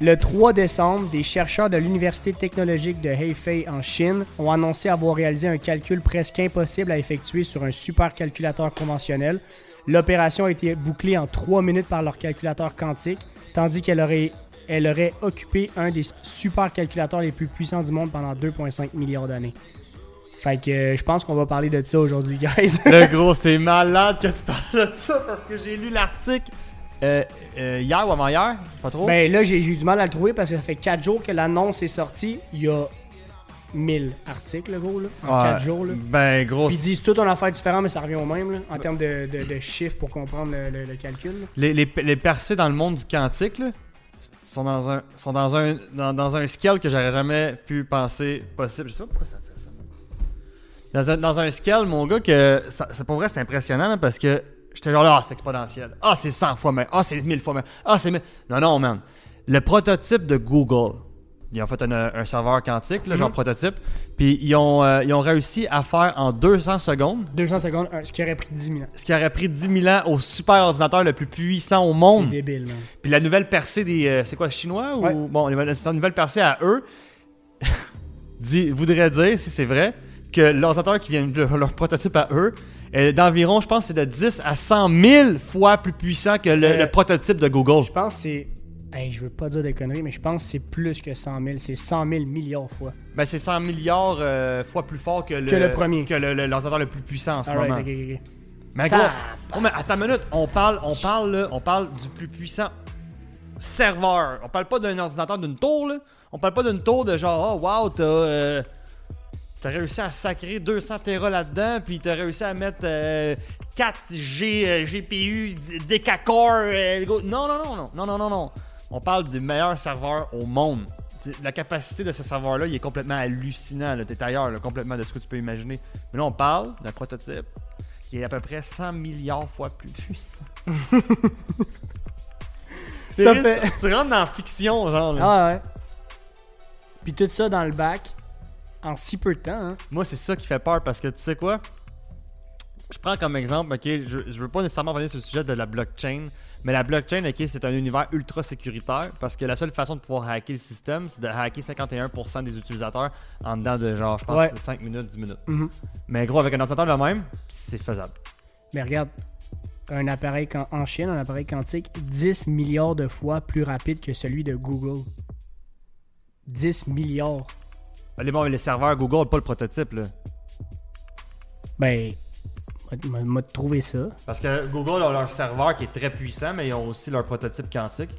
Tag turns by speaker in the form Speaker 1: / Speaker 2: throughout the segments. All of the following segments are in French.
Speaker 1: Le 3 décembre, des chercheurs de l'Université technologique de Hefei en Chine ont annoncé avoir réalisé un calcul presque impossible à effectuer sur un supercalculateur conventionnel. L'opération a été bouclée en 3 minutes par leur calculateur quantique, tandis qu'elle aurait, occupé un des supercalculateurs les plus puissants du monde pendant 2,5 milliards d'années. Fait que euh, je pense qu'on va parler de ça aujourd'hui, guys.
Speaker 2: Le gros, c'est malade que tu parles de ça parce que j'ai lu l'article euh, euh, hier ou avant-hier, pas trop?
Speaker 1: ben là, j'ai eu du mal à le trouver parce que ça fait 4 jours que l'annonce est sortie. Il y a 1000 articles, le gros, là, en
Speaker 2: Ouais.
Speaker 1: 4 jours. Là.
Speaker 2: Ben gros.
Speaker 1: Puis ils disent tout en affaire différente, mais ça revient au même, là, en termes de, de- de chiffres pour comprendre le, le- le calcul. là.
Speaker 2: Les, les, les percées dans le monde du quantique, là, sont dans un, sont dans un, dans, dans un scale que j'aurais jamais pu penser possible. Je sais pas pourquoi ça fait ça. Dans un, dans un scale, mon gars, que ça, c'est pour vrai, c'est impressionnant man, parce que j'étais genre là, ah, c'est exponentiel. Ah, c'est 100 fois même. Ah, c'est 1000 fois même. Ah, c'est 1000. Non, non, man. Le prototype de Google, ils ont fait un, un serveur quantique, là, genre prototype, puis ils ont, euh, ils ont réussi à faire en 200 secondes
Speaker 1: 200 secondes, ce qui aurait pris 10 000 ans.
Speaker 2: ce qui aurait pris 10 000 ans au super ordinateur le plus puissant au
Speaker 1: C'est
Speaker 2: monde.
Speaker 1: débile, man.
Speaker 2: Puis la nouvelle percée des. euh, c'est quoi, chinois ou.
Speaker 1: Ouais.
Speaker 2: Bon, c'est une nouvelle percée à eux. dit, voudrait dire, si c'est vrai, que l'ordinateur qui vient de leur prototype à eux d'environ, je pense, c'est de 10 à 100 000 fois plus puissant que le,
Speaker 1: Euh,
Speaker 2: le prototype de Google.
Speaker 1: Je pense que c'est. Hey, je veux pas dire des conneries, mais je pense que c'est plus que 100 000. C'est 100 000 milliards fois.
Speaker 2: Ben, c'est 100 milliards euh, fois plus fort que le,
Speaker 1: Que le premier.
Speaker 2: Que le- le- l'ordinateur le, plus puissant en ce
Speaker 1: Alright,
Speaker 2: moment.
Speaker 1: ok, ok, ok.
Speaker 2: Mais gros, oh, mais attends une minute, on parle, on parle, là, on parle du plus puissant serveur. On parle pas d'un ordinateur d'une tour, là. On parle pas d'une tour de genre, oh wow, t'as, euh, t'as réussi à sacrer 200 Tera là-dedans, puis t'as réussi à mettre euh, 4 G, euh, GPU, Decacore. euh, non, non, non, non, non, non, non, non. On parle du meilleur serveur au monde. La capacité de ce serveur-là, il est complètement hallucinant. T'es ailleurs, là, complètement de ce que tu peux imaginer. Mais là, on parle d'un prototype qui est à peu près 100 milliards fois plus puissant.
Speaker 1: Ça fait-.
Speaker 2: Tu rentres dans la fiction, genre. là.
Speaker 1: Ah ouais. Puis tout ça dans le bac en si peu de temps. Hein.
Speaker 2: Moi, c'est ça qui fait peur parce que tu sais quoi? Je prends comme exemple, ok, je, je veux pas nécessairement revenir sur le sujet de la blockchain, mais la blockchain, ok, c'est un univers ultra sécuritaire parce que la seule façon de pouvoir hacker le système, c'est de hacker 51% des utilisateurs en dedans de genre, je pense,
Speaker 1: Ouais.
Speaker 2: c'est 5 minutes, 10 minutes.
Speaker 1: Mhm.
Speaker 2: Mais gros, avec un ordinateur de même, c'est faisable.
Speaker 1: Mais regarde, un appareil en Chine, un appareil quantique 10 milliards de fois plus rapide que celui de Google. 10 milliards.
Speaker 2: Allez, bon, les serveurs Google, pas le prototype, là.
Speaker 1: Ben, m'a- m'a trouvé ça.
Speaker 2: Parce que Google a leur serveur qui est très puissant, mais ils ont aussi leur prototype quantique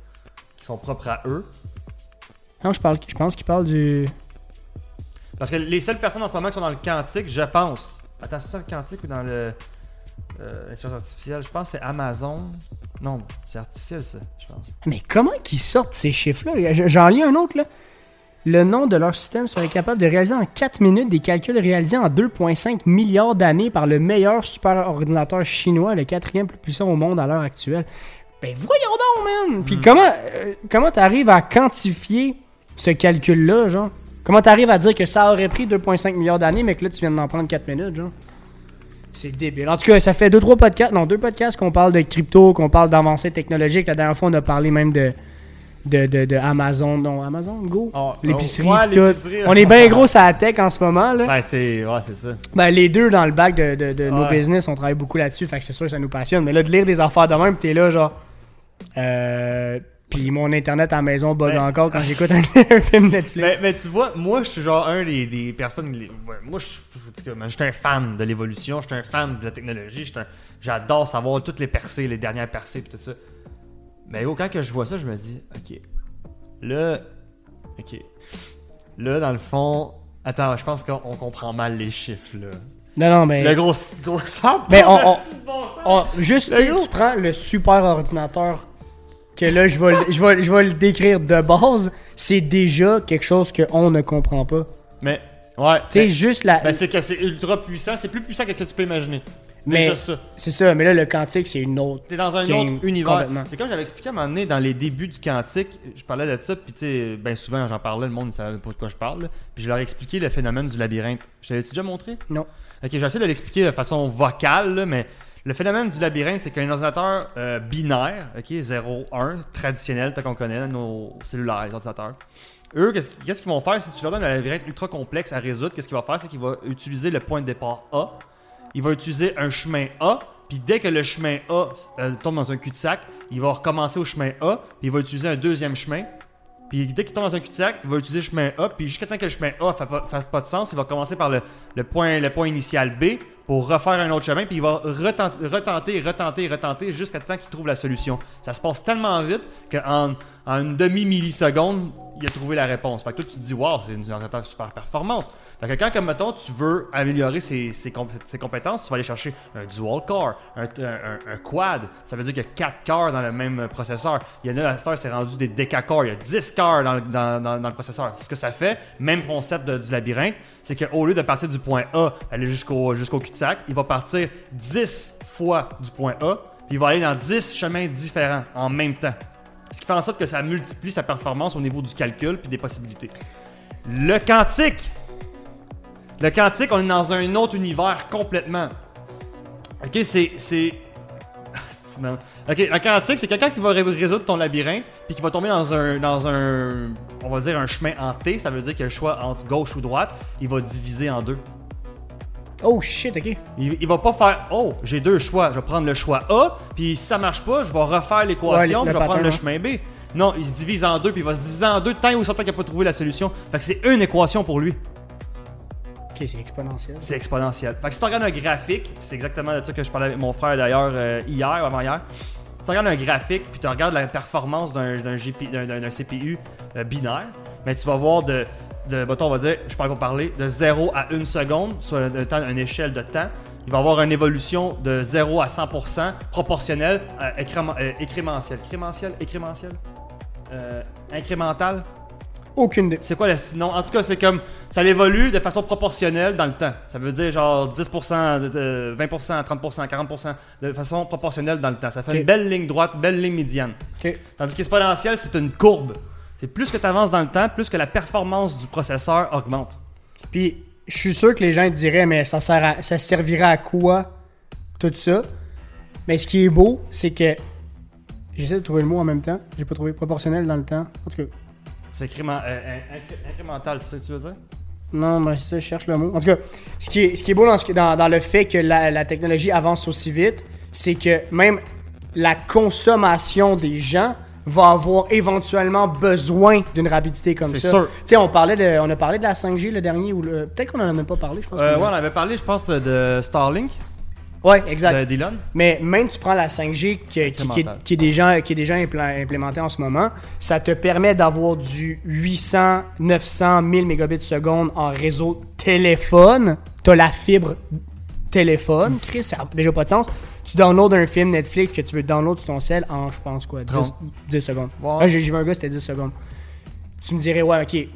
Speaker 2: qui sont propres à eux.
Speaker 1: Non, je, parle, je pense qu'il parle du.
Speaker 2: Parce que les seules personnes en ce moment qui sont dans le quantique, je pense. Attends, c'est dans le quantique ou dans le. Euh, l'intelligence artificielle? Je pense que c'est Amazon. Non, c'est artificiel ça, je pense.
Speaker 1: Mais comment qu'ils sortent ces chiffres-là? J'en lis un autre, là. Le nom de leur système serait capable de réaliser en 4 minutes des calculs réalisés en 2,5 milliards d'années par le meilleur superordinateur chinois, le quatrième plus puissant au monde à l'heure actuelle. Ben voyons donc, man! Puis comment euh, comment t'arrives à quantifier ce calcul-là, genre? Comment t'arrives à dire que ça aurait pris 2,5 milliards d'années, mais que là, tu viens d'en prendre 4 minutes, genre? C'est débile. En tout cas, ça fait deux, trois podcasts, non, deux podcasts qu'on parle de crypto, qu'on parle d'avancées technologiques. La dernière fois, on a parlé même de, de, de, de Amazon, non, Amazon, Go,
Speaker 2: Oh,
Speaker 1: l'épicerie,
Speaker 2: oh, ouais,
Speaker 1: pis. On est bien gros à la tech en ce moment, là.
Speaker 2: Ouais, c'est ouais, c'est ça.
Speaker 1: Ben, les deux dans le bac de, de, de nos business, on travaille beaucoup là-dessus, fait que c'est sûr que ça nous passionne. Mais là, de lire des affaires de même, pis t'es là, genre. Euh. Puis mon internet à la maison bug
Speaker 2: Ben-
Speaker 1: encore quand j'écoute un, un film Netflix.
Speaker 2: Mais, mais tu vois, moi, je suis genre un des, des personnes. les- ouais, moi, je suis un fan de l'évolution, je suis un fan de la technologie, j'adore savoir toutes les percées, les dernières percées, et tout ça. Mais gros, quand que je vois ça, je me dis, ok. Là. Ok. Là, dans le fond. Attends, je pense qu'on on comprend mal les chiffres, là.
Speaker 1: non, non, mais.
Speaker 2: Le gros. gros
Speaker 1: Ben,
Speaker 2: pas
Speaker 1: on- on-
Speaker 2: bon
Speaker 1: juste, tu
Speaker 2: gros.
Speaker 1: tu prends le super ordinateur que là, je vais, le- je vais, je vais le décrire de base. C'est déjà quelque chose qu'on ne comprend pas.
Speaker 2: Mais, ouais.
Speaker 1: Tu sais, juste la.
Speaker 2: ben, c'est que c'est ultra puissant, c'est plus puissant que ce que tu peux imaginer.
Speaker 1: Mais-
Speaker 2: Déjà ça.
Speaker 1: c'est ça, mais là, le quantique, c'est une autre.
Speaker 2: T'es dans un autre univers.
Speaker 1: complètement.
Speaker 2: C'est comme j'avais expliqué à un moment donné dans les débuts du quantique, je parlais de ça, puis tu sais, ben souvent j'en parlais, le monde ne savait pas de quoi je parle, puis je leur ai expliqué le phénomène du labyrinthe. Je t'avais déjà montré?
Speaker 1: Non.
Speaker 2: Ok, j'essaie de l'expliquer de façon vocale, là, mais Le phénomène du labyrinthe, c'est qu'un ordinateur euh, binaire, ok, 0-1, traditionnel, tel qu'on connaît, nos cellulaires, les ordinateurs, eux, qu'est-ce qu'est-ce qu'ils vont faire si tu leur donnes un labyrinthe ultra complexe à résoudre? Qu'est-ce qu'il va faire? C'est qu'il va utiliser le point de départ A, il va utiliser un chemin A, puis dès que le chemin A euh, tombe dans un cul-de-sac, il va recommencer au chemin A, puis il va utiliser un deuxième chemin. Puis dès qu'il tombe dans un cul-de-sac, il va utiliser le chemin A, puis jusqu'à temps que le chemin A fasse pas, fasse pas de sens, il va commencer par le, le point, le point initial B pour refaire un autre chemin, puis il va retenter, retenter, retenter, retenter jusqu'à temps qu'il trouve la solution. Ça se passe tellement vite qu'en en une demi-milliseconde, il a trouvé la réponse. Fait que toi, tu te dis, waouh, c'est une ordinateur super performante. Fait que quand, comme mettons, tu veux améliorer ses, ses, comp- ses compétences, tu vas aller chercher un dual core, un, quad. Ça veut dire qu'il y a 4 cores dans le même processeur. Il y en a, cette heure, c'est rendu des décacores. Il y a 10 cores dans, dans- dans- le processeur. Ce que ça fait, même concept du labyrinthe, c'est qu'au lieu de partir du point A, aller jusqu'au jusqu'au cul-de-sac, il va partir 10 fois du point A, puis il va aller dans 10 chemins différents en même temps. Ce qui fait en sorte que ça multiplie sa performance au niveau du calcul puis des possibilités. Le quantique. Le quantique, on est dans un autre univers complètement. Ok, c'est. c'est... Ok, un quantique, c'est quelqu'un qui va ré- résoudre ton labyrinthe puis qui va tomber dans un, dans un, on va dire un chemin en T. Ça veut dire qu'il y a le choix entre gauche ou droite. Il va diviser en deux.
Speaker 1: Oh shit, ok.
Speaker 2: Il, il va pas faire Oh, j'ai deux choix. Je vais prendre le choix A, puis si ça marche pas, je vais refaire l'équation,
Speaker 1: Ouais,
Speaker 2: puis je vais prendre le chemin B. Non, il se divise en deux, puis il va se diviser en deux tant ou tant qu'il n'a pas trouvé la solution. Fait que c'est une équation pour lui.
Speaker 1: C'est exponentiel.
Speaker 2: C'est exponentiel. Fait que si tu regardes un graphique, c'est exactement de ça que je parlais avec mon frère d'ailleurs euh, hier avant-hier. Si tu regardes un graphique, puis tu regardes la performance d'un CPU euh, binaire, mais tu vas voir de, de on va dire, je parle pas parler, de 0 à 1 seconde, sur un, une échelle de temps. Il va avoir une évolution de 0 à 100% proportionnelle, écrément- euh, écrémentielle.
Speaker 1: Aucune idée.
Speaker 2: c'est quoi le non En tout cas, c'est comme ça évolue de façon proportionnelle dans le temps. Ça veut dire genre 10%, de- de 20%, 30%, 40% de façon proportionnelle dans le temps. Ça fait
Speaker 1: Ok.
Speaker 2: une belle ligne droite, belle ligne médiane.
Speaker 1: Ok.
Speaker 2: Tandis qu'exponentielle, c'est une courbe. C'est plus que tu avances dans le temps, plus que la performance du processeur augmente.
Speaker 1: Puis, je suis sûr que les gens te diraient, mais ça, sert à- ça servirait à quoi tout ça? Mais ce qui est beau, c'est que. J'essaie de trouver le mot en même temps. J'ai pas trouvé proportionnel dans le temps. En tout cas,
Speaker 2: C'est euh, in- incré- incrémental, c'est ça que tu veux dire?
Speaker 1: Non, mais c'est ça, je cherche le mot. En tout cas, ce qui est, ce qui est beau dans, ce- dans- dans le fait que la, la technologie avance aussi vite, c'est que même la consommation des gens va avoir éventuellement besoin d'une rapidité comme
Speaker 2: C'est
Speaker 1: ça.
Speaker 2: sûr.
Speaker 1: Tu sais, on parlait de, on a parlé de la 5G le dernier ou le, peut-être qu'on en a même pas parlé, je pense.
Speaker 2: euh, Ouais, on avait parlé, je pense, de Starlink,
Speaker 1: ouais, exact.
Speaker 2: de Dylan?
Speaker 1: Mais même tu prends la 5G qui, qui- qui est,
Speaker 2: Incrémental.
Speaker 1: qui est déjà, qui est déjà implémentée en ce moment, ça te permet d'avoir du 800, 900, 1000 mégabits seconde en réseau téléphone. Tu as la fibre téléphone, Chris, ça n'a déjà pas de sens. Tu downloads un film Netflix que tu veux download sur ton cell en, je pense quoi, 10,
Speaker 2: 30.
Speaker 1: 10 secondes. J'ai j'ai vu un gars, c'était 10 secondes. Tu me dirais, ouais, ok,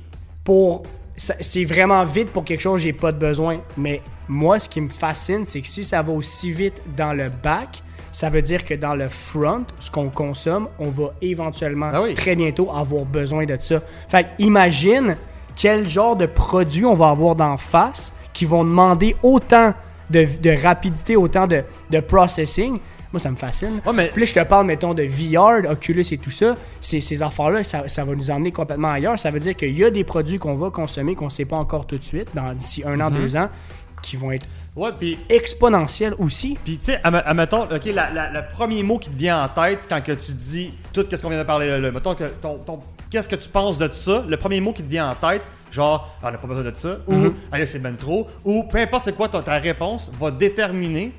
Speaker 1: pour. C'est vraiment vite pour quelque chose, j'ai pas de besoin. Mais moi, ce qui me fascine, c'est que si ça va aussi vite dans le back, ça veut dire que dans le front, ce qu'on consomme, on va éventuellement
Speaker 2: Ah oui.
Speaker 1: très bientôt avoir besoin de ça. Fait que imagine quel genre de produits on va avoir d'en face qui vont demander autant de, de rapidité, autant de, de processing. Moi, ça me fascine.
Speaker 2: Ouais, mais
Speaker 1: Puis là, je te parle, mettons, de VR, Oculus et tout ça. Ces, ces affaires-là, ça, ça va nous emmener complètement ailleurs. Ça veut dire qu'il y a des produits qu'on va consommer qu'on ne sait pas encore tout de suite, dans d'ici un an,
Speaker 2: Mhm.
Speaker 1: deux ans, qui vont être
Speaker 2: ouais, puis
Speaker 1: aussi.
Speaker 2: Puis, tu sais, adme- admettons, OK, la- la- le premier mot qui te vient en tête quand que tu dis tout ce qu'on vient de parler là, là, mettons que ton, ton- qu'est-ce que tu penses de ça, le premier mot qui te vient en tête, genre, Ah, on n'a pas besoin de ça, ou,
Speaker 1: Mhm.
Speaker 2: ah, là, c'est ben trop, ou peu importe c'est quoi ta, ta réponse, va déterminer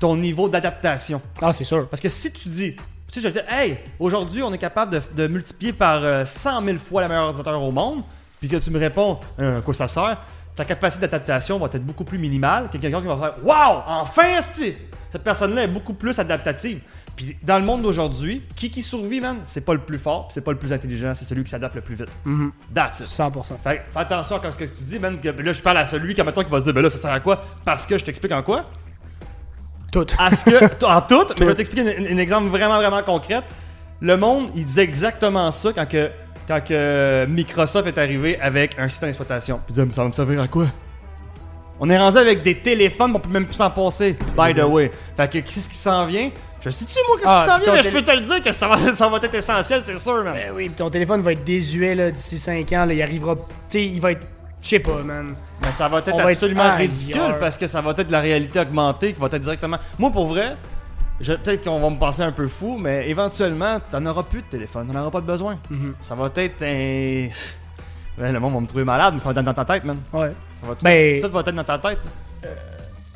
Speaker 2: ton niveau d'adaptation.
Speaker 1: Ah, c'est sûr.
Speaker 2: Parce que si tu dis, tu sais, je dis, hey, aujourd'hui, on est capable de, de multiplier par euh, 100 000 fois la meilleure ordinateur au monde, puis que tu me réponds, Euh, quoi ça sert, ta capacité d'adaptation va être beaucoup plus minimale que quelqu'un qui va faire, waouh, enfin, esti! Cette personne-là est beaucoup plus adaptative. Puis dans le monde d'aujourd'hui, qui qui survit, man, c'est pas le plus fort, c'est pas le plus intelligent, c'est celui qui s'adapte le plus vite.
Speaker 1: Mhm.
Speaker 2: That's it.
Speaker 1: 100%.
Speaker 2: Fait, fais attention à ce que tu dis, man. que- là, je parle à celui qui, mettons, qui va se dire, ben là, ça sert à quoi? Parce que je t'explique en quoi?
Speaker 1: Tout.
Speaker 2: à ce que, en tout, mais je vais t'expliquer un, un exemple vraiment, vraiment concret. Le monde, il disait exactement ça quand, que, quand que Microsoft est arrivé avec un système d'exploitation. Puis il disait, mais ça va me servir à quoi? On est rendu avec des téléphones, on peut même plus s'en passer. By the way. Fait que qu'est-ce qui s'en vient? Je sais-tu moi qu'est-ce
Speaker 1: Ah,
Speaker 2: qui s'en vient, mais je peux te le dire que ça va, ça va être essentiel, c'est sûr, man.
Speaker 1: Ben oui, pis ton téléphone va être désuet là, d'ici 5 ans. Là, il arrivera. Tu sais, il va être. Je sais pas, man.
Speaker 2: Mais ça va être
Speaker 1: va
Speaker 2: absolument ridicule parce que ça va être la réalité augmentée qui va être directement. Moi, pour vrai, peut-être qu'on va me penser un peu fou, mais éventuellement, t'en auras plus de téléphone, t'en auras pas de besoin.
Speaker 1: Mhm.
Speaker 2: Ça va être un. Ben, le monde va me trouver malade, mais ça va être dans ta tête, man.
Speaker 1: Ouais.
Speaker 2: Ça va tout,
Speaker 1: Ben-
Speaker 2: tout va être dans ta tête.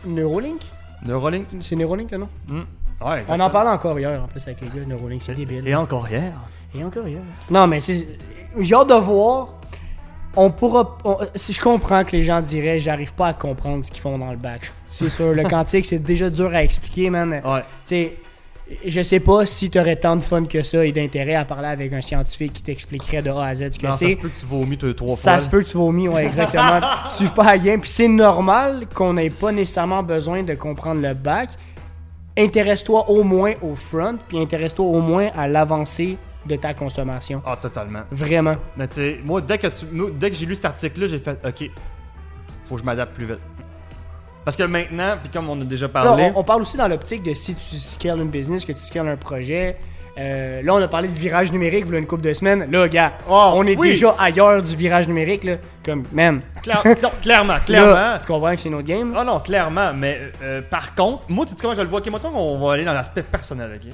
Speaker 1: Neuralink?
Speaker 2: Neuralink.
Speaker 1: C'est Neuralink, là, non?
Speaker 2: Hmm. Ouais,
Speaker 1: On en parlait encore hier, en plus, avec les gars. Neuralink, c'est débile.
Speaker 2: Et encore hier.
Speaker 1: Et encore hier. Non, mais c'est. J'ai hâte de voir. On pourra. on- si je comprends que les gens diraient, j'arrive pas à comprendre ce qu'ils font dans le bac. C'est sûr, le quantique, c'est déjà dur à expliquer, man.
Speaker 2: Ouais.
Speaker 1: Tu sais, je sais pas si t'aurais tant de fun que ça et d'intérêt à parler avec un scientifique qui t'expliquerait de A à Z ce que
Speaker 2: Non, ça
Speaker 1: c'est.
Speaker 2: se peut que tu vomis deux, trois
Speaker 1: Ça
Speaker 2: fois.
Speaker 1: se peut que tu vomis, ouais, exactement. tu pas game. Puis c'est normal qu'on n'ait pas nécessairement besoin de comprendre le bac. Intéresse-toi au moins au front, puis intéresse-toi au moins à l'avancée de ta consommation.
Speaker 2: Ah, totalement.
Speaker 1: Vraiment.
Speaker 2: Mais tu sais, moi, dès que, tu, dès que j'ai lu cet article-là, j'ai fait OK, faut que je m'adapte plus vite. Parce que maintenant, puis comme on a déjà parlé.
Speaker 1: on, on parle aussi dans l'optique de si tu scales une business, que tu scales un projet. Euh, là, on a parlé de virage numérique, voilà une couple de semaines. Là, gars,
Speaker 2: Oh,
Speaker 1: on est
Speaker 2: oui.
Speaker 1: déjà ailleurs du virage numérique. Là. Comme, man,
Speaker 2: Claire- non, clairement, clairement.
Speaker 1: là, tu comprends que c'est notre game? là?
Speaker 2: Ah non, clairement, mais euh, par contre, moi, tu sais comment je le vois? Ok, mettons qu'on va aller dans l'aspect personnel, ok?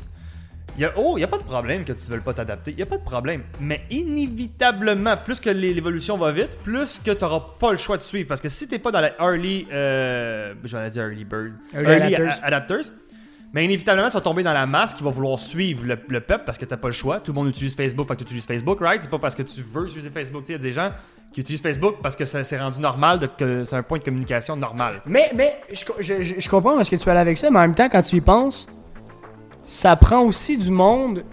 Speaker 2: Y a, oh, il y a pas de problème que tu ne veuilles pas t'adapter, il y a pas de problème. Mais inévitablement, plus que l'é- l'évolution va vite, plus que tu n'auras pas le choix de suivre. Parce que si tu pas dans la early, euh, j'allais dire early bird,
Speaker 1: Early adapters.
Speaker 2: mais inévitablement, tu vas tomber dans la masse qui va vouloir suivre le, le peuple parce que tu pas le choix. Tout le monde utilise Facebook, fait que tu utilises Facebook, right? C'est pas parce que tu veux utiliser Facebook. Il y a des gens qui utilisent Facebook parce que ça s'est rendu normal, de, que c'est un point de communication normal.
Speaker 1: Mais, mais je, je- je- comprends parce que tu vas aller avec ça, mais en même temps, quand tu y penses, ça prend aussi du monde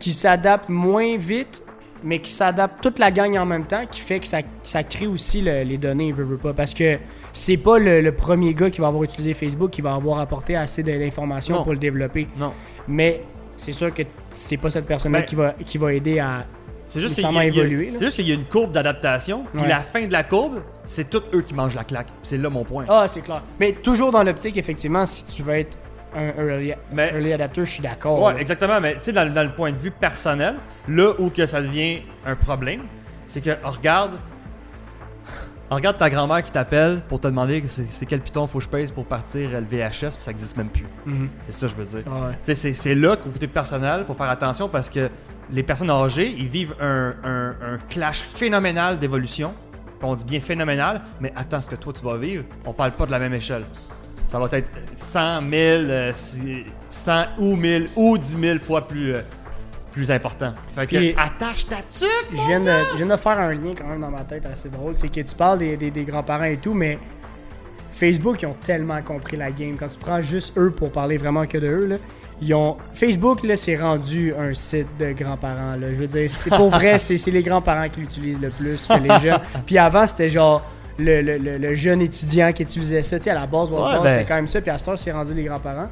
Speaker 1: qui s'adapte moins vite, mais qui s'adapte toute la gang en même temps, qui fait que ça, ça crée aussi le- les données, veut, veut pas. Parce que c'est pas le, le premier gars qui va avoir utilisé Facebook qui va avoir apporté assez d'informations pour le développer.
Speaker 2: Non.
Speaker 1: Mais c'est sûr que c'est pas cette personne-là
Speaker 2: Ben,
Speaker 1: qui, va, qui va aider à.
Speaker 2: C'est juste qu'il y, a- il y a-
Speaker 1: évoluer, là.
Speaker 2: c'est juste qu'il y a une courbe d'adaptation, puis
Speaker 1: Ouais.
Speaker 2: la fin de la courbe, c'est tous eux qui mangent la claque. C'est là mon point.
Speaker 1: Ah, c'est clair. Mais toujours dans l'optique, effectivement, si tu veux être un early,
Speaker 2: Mais-
Speaker 1: early adapter, je suis d'accord.
Speaker 2: ouais,
Speaker 1: là.
Speaker 2: exactement, mais tu sais, dans, le- dans le point de vue personnel, là où que ça devient un problème, c'est que oh, regarde, oh, regarde ta grand-mère qui t'appelle pour te demander que c'est quel piton faut que je pèse pour partir le VHS, puis ça existe même plus.
Speaker 1: Mhm.
Speaker 2: C'est ça que je veux dire.
Speaker 1: Ah ouais.
Speaker 2: Tu sais, c'est- c'est là qu'au côté personnel, faut faire attention parce que les personnes âgées, ils vivent un, un- un clash phénoménal d'évolution. On dit bien phénoménal, mais attends, ce que toi tu vas vivre, on parle pas de la même échelle. Ça va être 100 000, euh, si- 100 ou 1000 ou 10 000 fois plus, euh, plus important. Fait que
Speaker 1: Puis-
Speaker 2: attache ta tuque!
Speaker 1: Je viens, de, je viens de faire un lien quand même dans ma tête assez drôle. C'est que tu parles des, des- des grands-parents et tout, mais Facebook, ils ont tellement compris la game. Quand tu prends juste eux pour parler vraiment que de eux, là, ils ont... Facebook, là, c'est rendu un site de grands-parents. Là. Je veux dire, c'est pour vrai, c'est c'est les grands-parents qui l'utilisent le plus que les jeunes. Puis avant, c'était genre le, le- le- le jeune étudiant qui utilisait ça. Tu sais, à la base,
Speaker 2: Ouais,
Speaker 1: Street,
Speaker 2: ben-
Speaker 1: c'était quand même ça. Puis heure, c'est rendu les grands-parents.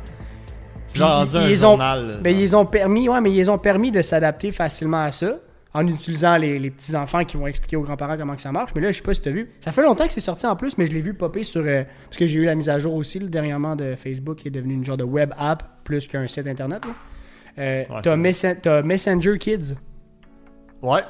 Speaker 2: Rendu un
Speaker 1: ils ont-
Speaker 2: là.
Speaker 1: Ben, ils ont permis, ouais, mais ils ont permis de s'adapter facilement à ça en utilisant les, les petits enfants qui vont expliquer aux grands-parents comment que ça marche. Mais là, je sais pas si tu as vu. Ça fait longtemps que c'est sorti en plus, mais je l'ai vu popper sur. euh, parce que j'ai eu la mise à jour aussi dernièrement de Facebook qui est devenu une genre de web app plus qu'un site internet. Euh,
Speaker 2: Ouais,
Speaker 1: t'as,
Speaker 2: c'est
Speaker 1: Messen- t'as Messenger Kids.
Speaker 2: Ouais.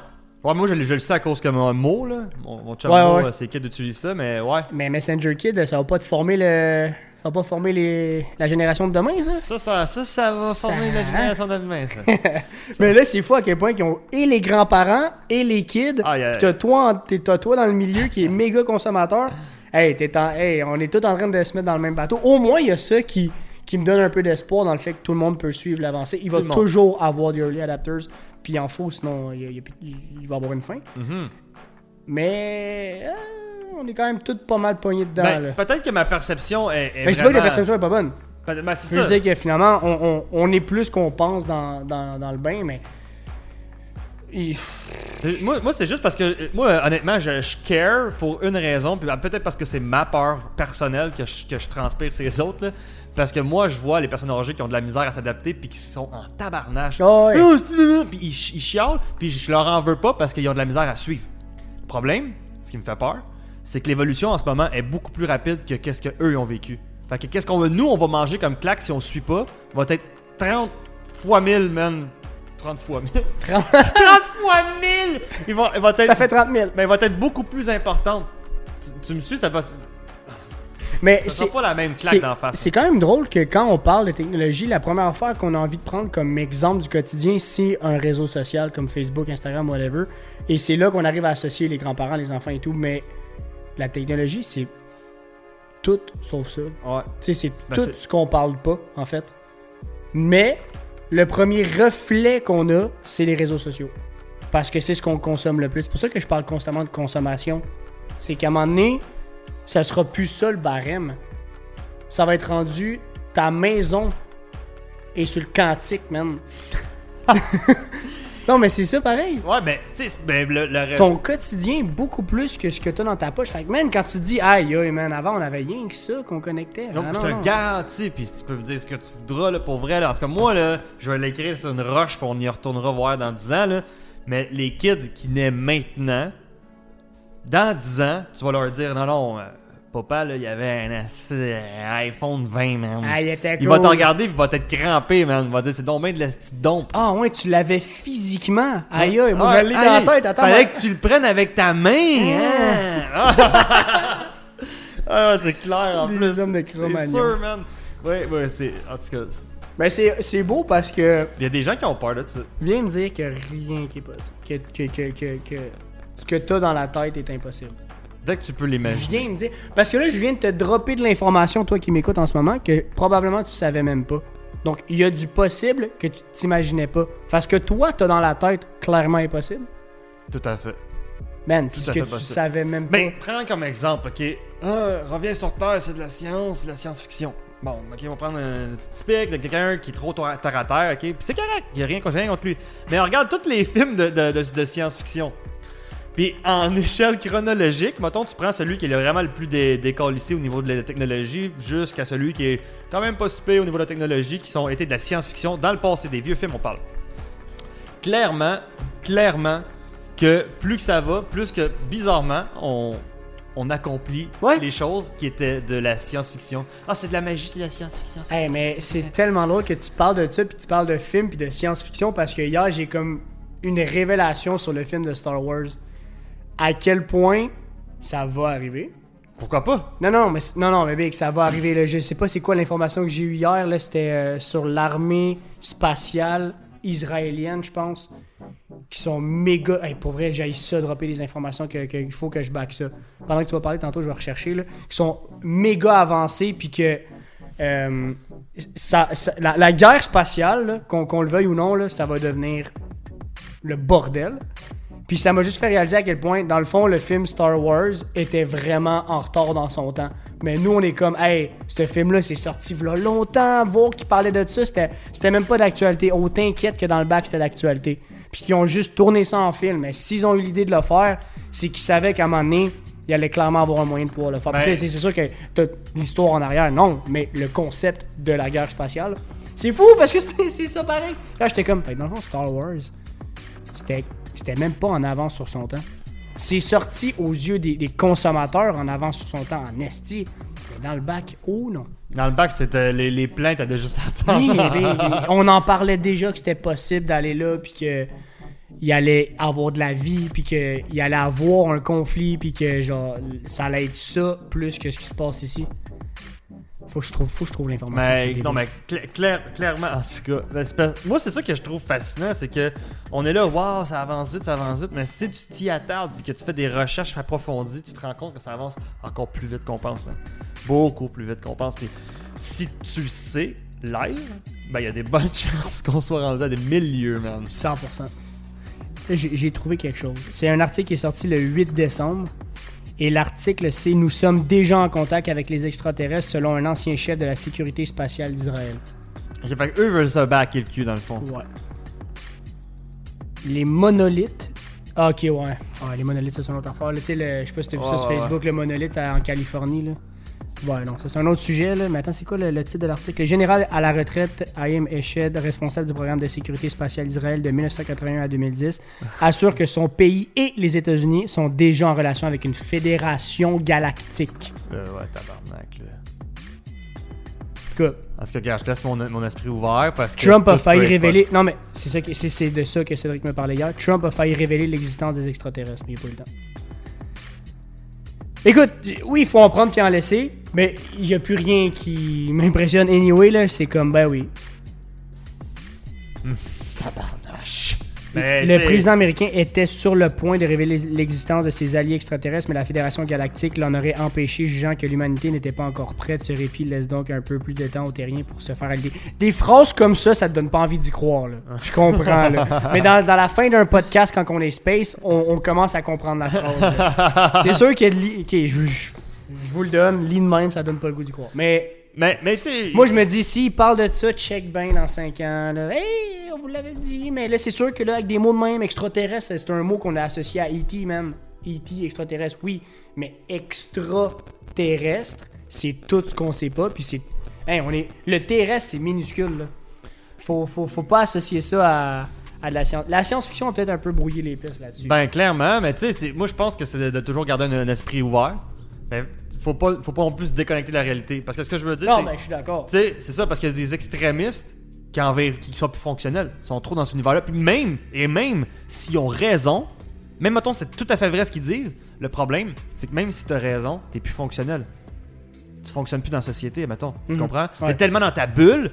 Speaker 2: Ouais, moi je, le- je le sais à cause que mon mot, là. Mon, mon chum
Speaker 1: Ouais, ouais.
Speaker 2: euh, c'est utilise ça, mais ouais.
Speaker 1: Mais Messenger Kids, ça va pas te former le. Ça va pas former les, la génération de demain, ça?
Speaker 2: Ça, ça, ça, ça va
Speaker 1: Ça-
Speaker 2: former la génération de demain, ça.
Speaker 1: Mais là, c'est fou à quel point ils ont et les grands-parents et les kids.
Speaker 2: Aïe, aïe.
Speaker 1: Puis t'as toi, t'as toi dans le milieu qui est méga consommateur. Hey, t'es en- hey, on est tous en train de se mettre dans le même bateau. Au moins, il y a ça qui, qui me donne un peu d'espoir dans le fait que tout le monde peut suivre l'avancée. Il va
Speaker 2: Tout
Speaker 1: toujours avoir des early adapters. Puis il en faut, sinon il, va avoir une fin.
Speaker 2: Mhm.
Speaker 1: Mais euh, on est quand même tous pas mal pognés dedans.
Speaker 2: Ben,
Speaker 1: là.
Speaker 2: peut-être que ma perception est. est
Speaker 1: Mais je dis pas que la
Speaker 2: vraiment-
Speaker 1: perception est pas bonne.
Speaker 2: Ben, c'est
Speaker 1: Je dire que finalement, on, on- on est plus qu'on pense dans, dans- dans le bain, mais. il-
Speaker 2: C'est- Moi, moi c'est juste parce que, euh, moi, euh, honnêtement, je, je care pour une raison, puis ben, peut-être parce que c'est ma peur personnelle que je, que je transpire ces autres, là. Parce que moi, je vois les personnes âgées qui ont de la misère à s'adapter, puis qui sont en tabarnache.
Speaker 1: Ah.
Speaker 2: Oh, euh, Puis ils, ch- ils chialent, puis je leur en veux pas parce qu'ils ont de la misère à suivre. Le problème, ce qui me fait peur, c'est que l'évolution en ce moment est beaucoup plus rapide que qu'est-ce que eux ils ont vécu. Fait que qu'est-ce qu'on veut, nous, on va manger comme claque si on suit pas, va être 30 fois 1000, man. 30 fois 1000. 30, fois 1000! Il va, il va être,
Speaker 1: Ça fait 30 000.
Speaker 2: ben, il va être beaucoup plus importante. Tu, tu me suis, ça va. Ça
Speaker 1: Mais
Speaker 2: sera
Speaker 1: c'est
Speaker 2: pas la même claque d'en face.
Speaker 1: c'est quand même drôle que quand on parle de technologie, la première affaire qu'on a envie de prendre comme exemple du quotidien, c'est un réseau social comme Facebook, Instagram, whatever. Et c'est là qu'on arrive à associer les grands-parents, les enfants et tout. Mais la technologie, c'est tout sauf ça.
Speaker 2: Ouais.
Speaker 1: Tu sais, c'est
Speaker 2: Ben,
Speaker 1: tout ce qu'on parle pas, en fait. Mais le premier reflet qu'on a, c'est les réseaux sociaux. Parce que c'est ce qu'on consomme le plus. C'est pour ça que je parle constamment de consommation. C'est qu'à un moment donné, ça sera plus ça le barème. Ça va être rendu ta maison et sur le quantique, man. non, mais c'est ça pareil.
Speaker 2: Ouais, ben, tu sais, ben, le, le-
Speaker 1: Ton quotidien, beaucoup plus que ce que t'as dans ta poche. Fait que, man, quand tu dis, aïe, aïe, man, avant, on avait rien que ça qu'on connectait.
Speaker 2: Donc,
Speaker 1: Ah,
Speaker 2: je te
Speaker 1: non.
Speaker 2: garantis, puis tu peux me dire ce que tu voudras, là, pour vrai. Là. En tout cas, moi, là, je vais l'écrire sur une roche, puis on y retournera voir dans 10 ans. Là. Mais les kids qui naissent maintenant, dans 10 ans, tu vas leur dire non, non, euh, papa, là, il y avait un un iPhone 20, man.
Speaker 1: Ah, il était
Speaker 2: il va
Speaker 1: cool.
Speaker 2: te regarder, il va t'être crampé, man. Il va dire c'est donc bien de la petite dompe.
Speaker 1: Ah ouais, tu l'avais physiquement. Aïe aïe, moi je l'ai dans la tête. Attends,
Speaker 2: Fallait
Speaker 1: moi-
Speaker 2: que tu le prennes avec ta main. hein. ah, c'est clair en
Speaker 1: Des
Speaker 2: plus.
Speaker 1: hommes de
Speaker 2: C'est sûr, man. Ouais, ouais, c'est. En tout cas, c'est-
Speaker 1: Mais c'est c'est beau parce que
Speaker 2: il y a des gens qui ont peur de ça.
Speaker 1: viens me dire que rien qui est possible. Que, que, que, que, que ce que t'as dans la tête est impossible.
Speaker 2: Dès que tu peux l'imaginer.
Speaker 1: Viens me dire. Parce que là, je viens de te dropper de l'information, toi qui m'écoutes en ce moment, que probablement tu savais même pas. Donc, il y a du possible que tu t'imaginais pas. Parce que toi, t'as dans la tête clairement impossible.
Speaker 2: Tout à fait.
Speaker 1: Man, c'est ce que tu
Speaker 2: possible.
Speaker 1: savais même pas.
Speaker 2: Ben, prends comme exemple, ok? Ah, reviens sur Terre, c'est de la science, de la science-fiction. Bon, ok, on va prendre un typique de quelqu'un qui est trop terre à terre, ok? Puis c'est correct, il y a rien contre rien contre lui. Mais on regarde tous les films de, de, de- de science-fiction. Puis en échelle chronologique, mettons, tu prends celui qui est vraiment le plus dé décalissé au niveau de la technologie, jusqu'à celui qui est quand même pas super au niveau de la technologie, qui sont été de la science-fiction dans le passé, des vieux films, on parle. Clairement, clairement, que plus que ça va, plus que bizarrement, on, on accomplit
Speaker 1: Ouais.
Speaker 2: les choses qui étaient de la science-fiction. Ah, c'est de la magie, c'est de la science-fiction.
Speaker 1: Hey, mais c'est tellement drôle que tu parles de ça puis tu parles de films puis de science-fiction parce que hier j'ai comme une révélation sur le film de Star Wars. À quel point ça va arriver.
Speaker 2: Pourquoi pas?
Speaker 1: Non, non, mais, non, non, mais Big, ça va arriver. Là. Je sais pas c'est quoi l'information que j'ai eue hier. Là, c'était euh, sur l'armée spatiale israélienne, je pense. Qui sont méga. Hey, pour vrai, j'ai ça dropper des informations que- qu'il faut que je back ça. Pendant que tu vas parler tantôt, je vais rechercher. Là, qui sont méga avancés, puis que. euh, ça, ça- la, la guerre spatiale, qu'on le veuille ou non, là, ça va devenir le bordel. Puis ça m'a juste fait réaliser à quel point, dans le fond, le film Star Wars était vraiment en retard dans son temps. Mais nous, on est comme, hey, ce film-là, c'est sorti v'là longtemps. Voir qui parlait de ça, c'était c'était même pas d'actualité. Autant inquiète que dans le bac, c'était d'actualité. Puis qu'ils ont juste tourné ça en film. Mais s'ils ont eu l'idée de le faire, c'est qu'ils savaient qu'à un moment donné, il allait clairement avoir un moyen de pouvoir le faire.
Speaker 2: Ben-
Speaker 1: là, c'est sûr que t'as l'histoire en arrière, non, mais le concept de la guerre spatiale, c'est fou parce que c'est c'est ça pareil. Là, j'étais comme, dans le fond, Star Wars, c'était c'était même pas en avance sur son temps. C'est sorti aux yeux des, des consommateurs en avance sur son temps en esti. Mais dans le bac, oh non.
Speaker 2: Dans le bac, c'était les, les plaintes étaient juste à
Speaker 1: Oui, mais- mais on en parlait déjà que c'était possible d'aller là, puis que il allait avoir de la vie, puis qu'il allait avoir un conflit, puis que genre ça allait être ça plus que ce qui se passe ici. Faut que je trouve, faut que je trouve l'information.
Speaker 2: Mais
Speaker 1: c'est
Speaker 2: non, mais cla- clair- clairement, en tout cas, ben, pas- moi c'est ça que je trouve fascinant, c'est que on est là, waouh, ça avance vite, ça avance vite, mais si tu t'y attardes et que tu fais des recherches approfondies, tu te rends compte que ça avance encore plus vite qu'on pense, man. beaucoup plus vite qu'on pense. Puis si tu le sais live, ben il y a des bonnes chances qu'on soit rendu à des milieux, man.
Speaker 1: 100%. Là, J'ai j'ai trouvé quelque chose. C'est un article qui est sorti le 8 décembre. Et l'article, c'est Nous sommes déjà en contact avec les extraterrestres selon un ancien chef de la sécurité spatiale d'Israël.
Speaker 2: Ok, fait que eux veulent se backer le cul dans le fond.
Speaker 1: Ouais. Les monolithes. Ah, ok, ouais. Ah, les monolithes, ça, c'est une autre affaire. là. Tu sais, le- je sais pas si t'as vu ça
Speaker 2: Ouais,
Speaker 1: sur
Speaker 2: ouais,
Speaker 1: Facebook, le monolithe à- en Californie. Là. Ouais, non, ça c'est un autre sujet, là. Mais attends, c'est quoi le, le titre de l'article? Le général à la retraite, Ayem Eshed, responsable du programme de sécurité spatiale d'Israël de 1981 à 2010, assure que son pays et les États-Unis sont déjà en relation avec une fédération galactique.
Speaker 2: Euh, ouais, tabarnak, là.
Speaker 1: En tout cas,
Speaker 2: Parce que, regarde, je laisse mon, mon esprit ouvert parce que.
Speaker 1: Trump a failli révéler. Non, mais c'est ça que- c'est c'est de ça que Cédric me parlait hier. Trump a failli révéler l'existence des extraterrestres, mais il n'a pas eu le temps. Écoute, oui, il faut en prendre puis en laisser, mais il n'y a plus rien qui m'impressionne anyway, là. C'est comme, ben oui.
Speaker 2: Tabarnache. Mais,
Speaker 1: le président américain était sur le point de révéler l'existence de ses alliés extraterrestres, mais la Fédération galactique l'en aurait empêché, jugeant que l'humanité n'était pas encore prête. Ce répit laisse donc un peu plus de temps aux terriens pour se faire aider. Des phrases comme ça, ça te donne pas envie d'y croire. Là. Je comprends. là. Mais dans, dans la fin d'un podcast, quand on est space, on, on commence à comprendre la phrase. C'est sûr qu'il y a de li- Ok, je, je- je vous le donne, lit de même, ça donne pas le goût d'y croire. Mais
Speaker 2: Mais, mais tu
Speaker 1: moi, je me dis, s'il parle de ça, check bien dans 5 ans. Là. Hey, on vous l'avait dit. Mais là, c'est sûr que là, avec des mots de même, extraterrestre, c'est un mot qu'on a associé à E.T., man. E.T., extraterrestre, oui. Mais extraterrestre, c'est tout ce qu'on sait pas. Puis c'est. Hey, on est... Le terrestre, c'est minuscule, là. Faut, faut, faut pas associer ça à, à de la science. La science-fiction a peut-être un peu brouillé les pistes là-dessus.
Speaker 2: Ben, clairement, mais tu sais, moi, je pense que c'est de, de toujours garder un, un esprit ouvert. Mais faut pas, faut pas non plus déconnecter de la réalité. Parce que ce que je veux dire,
Speaker 1: non,
Speaker 2: c'est.
Speaker 1: ben, je suis d'accord.
Speaker 2: Tu sais, c'est ça, parce qu'il y a des extrémistes qui, en vé- qui sont plus fonctionnels, sont trop dans cet univers-là. Puis même, et même s'ils ont raison, même mettons, c'est tout à fait vrai ce qu'ils disent, le problème, c'est que même si tu as raison, t'es plus fonctionnel. Tu fonctionnes plus dans la société, mettons. Tu
Speaker 1: Mhm.
Speaker 2: comprends?
Speaker 1: Ouais.
Speaker 2: T'es tellement dans ta bulle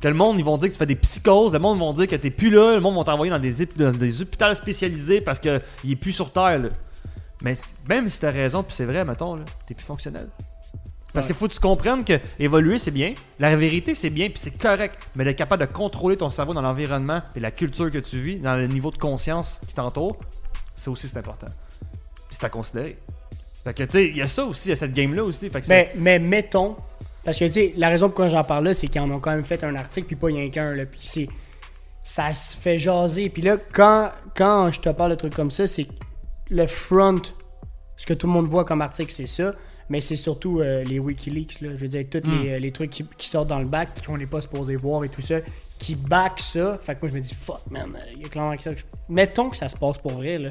Speaker 2: que le monde, ils vont dire que tu fais des psychoses, le monde vont dire que t'es plus là, le monde va t'envoyer dans des, ép- dans des hôpitaux spécialisés parce qu'il est plus sur Terre, là. Mais même si t'as raison, puis c'est vrai, mettons, là, t'es plus fonctionnel. Parce
Speaker 1: Ouais.
Speaker 2: qu'il faut que tu comprennes que évoluer c'est bien, la vérité c'est bien, puis c'est correct, mais d'être capable de contrôler ton cerveau dans l'environnement et la culture que tu vis, dans le niveau de conscience qui t'entoure, c'est aussi c'est important. Puis c'est à considérer. Fait que tu sais, il y a ça aussi, il y a cette game là aussi. Fait que c'est-
Speaker 1: Mais, mais mettons, parce que tu sais, la raison pourquoi j'en parle là, c'est qu'ils en ont quand même fait un article, puis pas rien qu'un, là, puis c'est. Ça se fait jaser. Puis là, quand, quand je te parle de trucs comme ça, c'est le front, ce que tout le monde voit comme article, c'est ça, mais c'est surtout euh, les Wikileaks, là. Je veux dire, tous
Speaker 2: Hmm.
Speaker 1: les, euh, les trucs qui, qui sortent dans le bac, qu'on n'est pas supposé voir et tout ça, qui back ça. Fait que moi, je me dis, fuck, man, euh, il y a clairement quelque chose. Mettons que ça se passe pour vrai, là.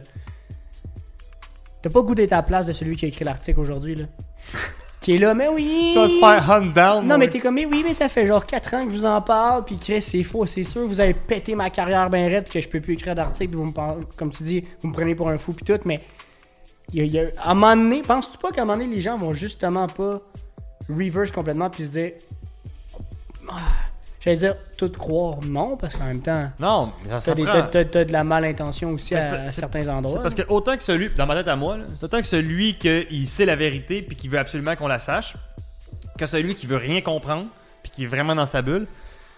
Speaker 1: T'as pas goût d'être à la place de celui qui a écrit l'article aujourd'hui, là. qui est là, mais oui!
Speaker 2: tu vas te faire hunt down.
Speaker 1: Non, mais t'es comme, mais oui, mais ça fait genre 4 ans que je vous en parle, puis Chris, c'est faux, c'est sûr, vous avez pété ma carrière bien raide, que je peux plus écrire d'articles, vous me parlez, comme tu dis, vous me prenez pour un fou, puis tout, mais il y a- il y a- à un moment donné, penses-tu pas qu'à un moment donné, les gens vont justement pas reverse complètement, puis se dire, Ah, j'allais dire, tout croire, non, parce qu'en même temps,
Speaker 2: Non, mais ça,
Speaker 1: t'as,
Speaker 2: prend-
Speaker 1: de la malintention aussi à, certains endroits.
Speaker 2: C'est parce que autant que celui, dans ma tête à moi, c'est autant que celui qui sait la vérité puis qui veut absolument qu'on la sache, que celui qui veut rien comprendre puis qui est vraiment dans sa bulle,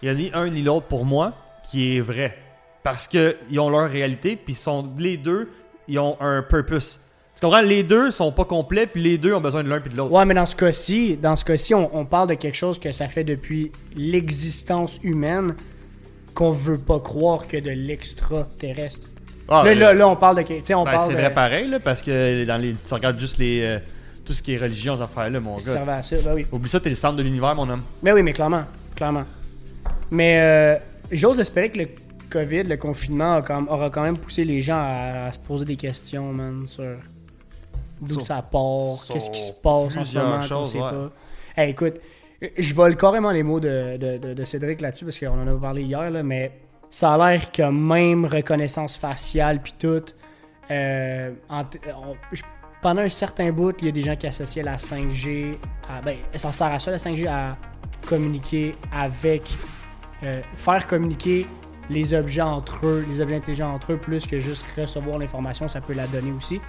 Speaker 2: il y a ni un ni l'autre pour moi qui est vrai. Parce qu'ils ont leur réalité puis ils sont les deux, ils ont un purpose. Tu comprends? Les deux sont pas complets puis les deux ont besoin de l'un puis de l'autre.
Speaker 1: Ouais, mais dans ce cas-ci, dans ce cas-ci, on, on parle de quelque chose que ça fait depuis l'existence humaine qu'on veut pas croire que de l'extraterrestre.
Speaker 2: Ah,
Speaker 1: là,
Speaker 2: euh,
Speaker 1: là, là, on parle de. Tu sais, on
Speaker 2: ben,
Speaker 1: parle
Speaker 2: c'est
Speaker 1: de.
Speaker 2: vrai pareil là, parce que dans les, tu regardes juste les, euh, tout ce qui est religion, ces affaires-là, mon gars.
Speaker 1: à ça, ben oui.
Speaker 2: Oublie ça, t'es le centre de l'univers, mon homme.
Speaker 1: Mais oui, mais clairement. Clairement. Mais euh, j'ose espérer que le COVID, le confinement, a quand- aura quand même poussé les gens à, à se poser des questions, man, sur d'où ça part, qu'est-ce qui se passe en ce moment,
Speaker 2: choses,
Speaker 1: sait
Speaker 2: ouais.
Speaker 1: pas. Hey, écoute, je vole carrément les mots de, de- de- de Cédric là-dessus parce qu'on en a parlé hier, là, mais ça a l'air que même reconnaissance faciale puis tout, euh, en on- pendant un certain bout, il y a des gens qui associaient la 5G à, ben, ça sert à ça la 5G à communiquer avec, euh, faire communiquer les objets entre eux, les objets intelligents entre eux, plus que juste recevoir l'information, ça peut la donner aussi.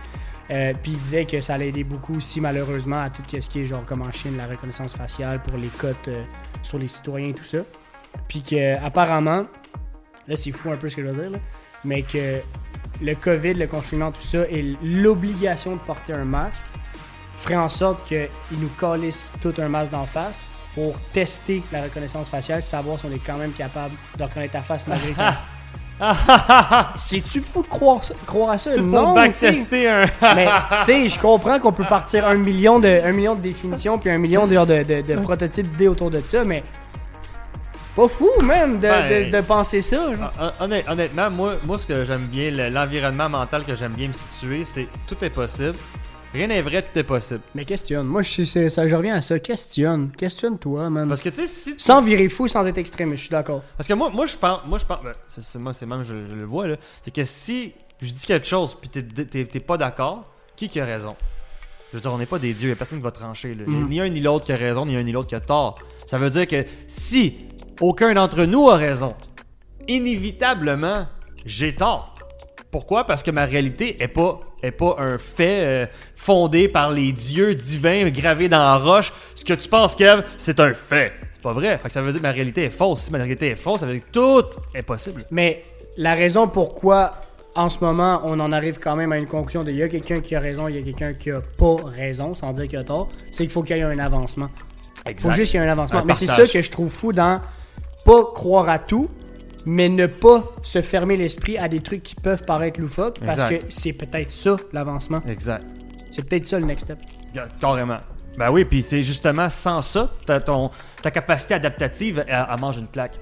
Speaker 1: Euh, Puis il disait que ça allait aider beaucoup aussi, malheureusement, à tout ce qui est genre comme en Chine, la reconnaissance faciale pour les cotes euh, sur les citoyens et tout ça. Puis que apparemment, là c'est fou un peu ce que je veux dire, là, mais que le COVID, le confinement, tout ça, et l'obligation de porter un masque ferait en sorte qu'ils nous calissent tout un masque d'en face pour tester la reconnaissance faciale, savoir si on est quand même capable de reconnaître ta face malgré C'est-tu fou de croire, croire à ça?
Speaker 2: C'est
Speaker 1: Non,
Speaker 2: pour backtester un.
Speaker 1: Mais, tu sais, je comprends qu'on peut partir un million de, un million de définitions puis un million de, de, de, de prototypes d'idées autour de ça, mais c'est pas fou, man, de,
Speaker 2: Ben.
Speaker 1: de, de penser ça.
Speaker 2: Honnêtement, moi, moi, ce que j'aime bien, le- l'environnement mental que j'aime bien me situer, c'est tout est possible. Rien n'est vrai, tout est possible.
Speaker 1: Mais questionne. Moi, je, ça, je reviens à ça. Questionne. Questionne-toi, man.
Speaker 2: Parce que tu sais, si tu-
Speaker 1: Sans virer fou, sans être extrémiste, je suis d'accord.
Speaker 2: Parce que moi, moi je pense, moi je pense, ben, c'est, moi c'est même je, je le vois là, c'est que si je dis quelque chose puis t'es, pas d'accord, qui qui a raison? Je veux dire, on n'est pas des dieux, y a personne qui va trancher. Là.
Speaker 1: Mhm.
Speaker 2: Ni un ni l'autre qui a raison, ni un ni l'autre qui a tort. Ça veut dire que si aucun d'entre nous a raison, inévitablement, j'ai tort. Pourquoi? Parce que ma réalité est pas est pas un fait euh, fondé par les dieux divins gravés dans la roche. Ce que tu penses, Kev, c'est un fait. C'est pas vrai. Fait que ça veut dire que ma réalité est fausse. Si ma réalité est fausse, ça veut dire que tout est possible.
Speaker 1: Mais la raison pourquoi, en ce moment, on en arrive quand même à une conclusion de il y a quelqu'un qui a raison, il y a quelqu'un qui a pas raison, sans dire qu'il a tort, c'est qu'il faut qu'il y ait un avancement. Il faut juste qu'il y ait un avancement.
Speaker 2: Un
Speaker 1: mais c'est ça que je trouve fou dans pas croire à tout, mais ne pas se fermer l'esprit à des trucs qui peuvent paraître loufoques, parce
Speaker 2: Exact.
Speaker 1: que c'est peut-être ça l'avancement.
Speaker 2: Exact.
Speaker 1: C'est peut-être ça le next step.
Speaker 2: Carrément. Ben oui, puis c'est justement sans ça, ta, ton, ta capacité adaptative, elle, elle mange une claque.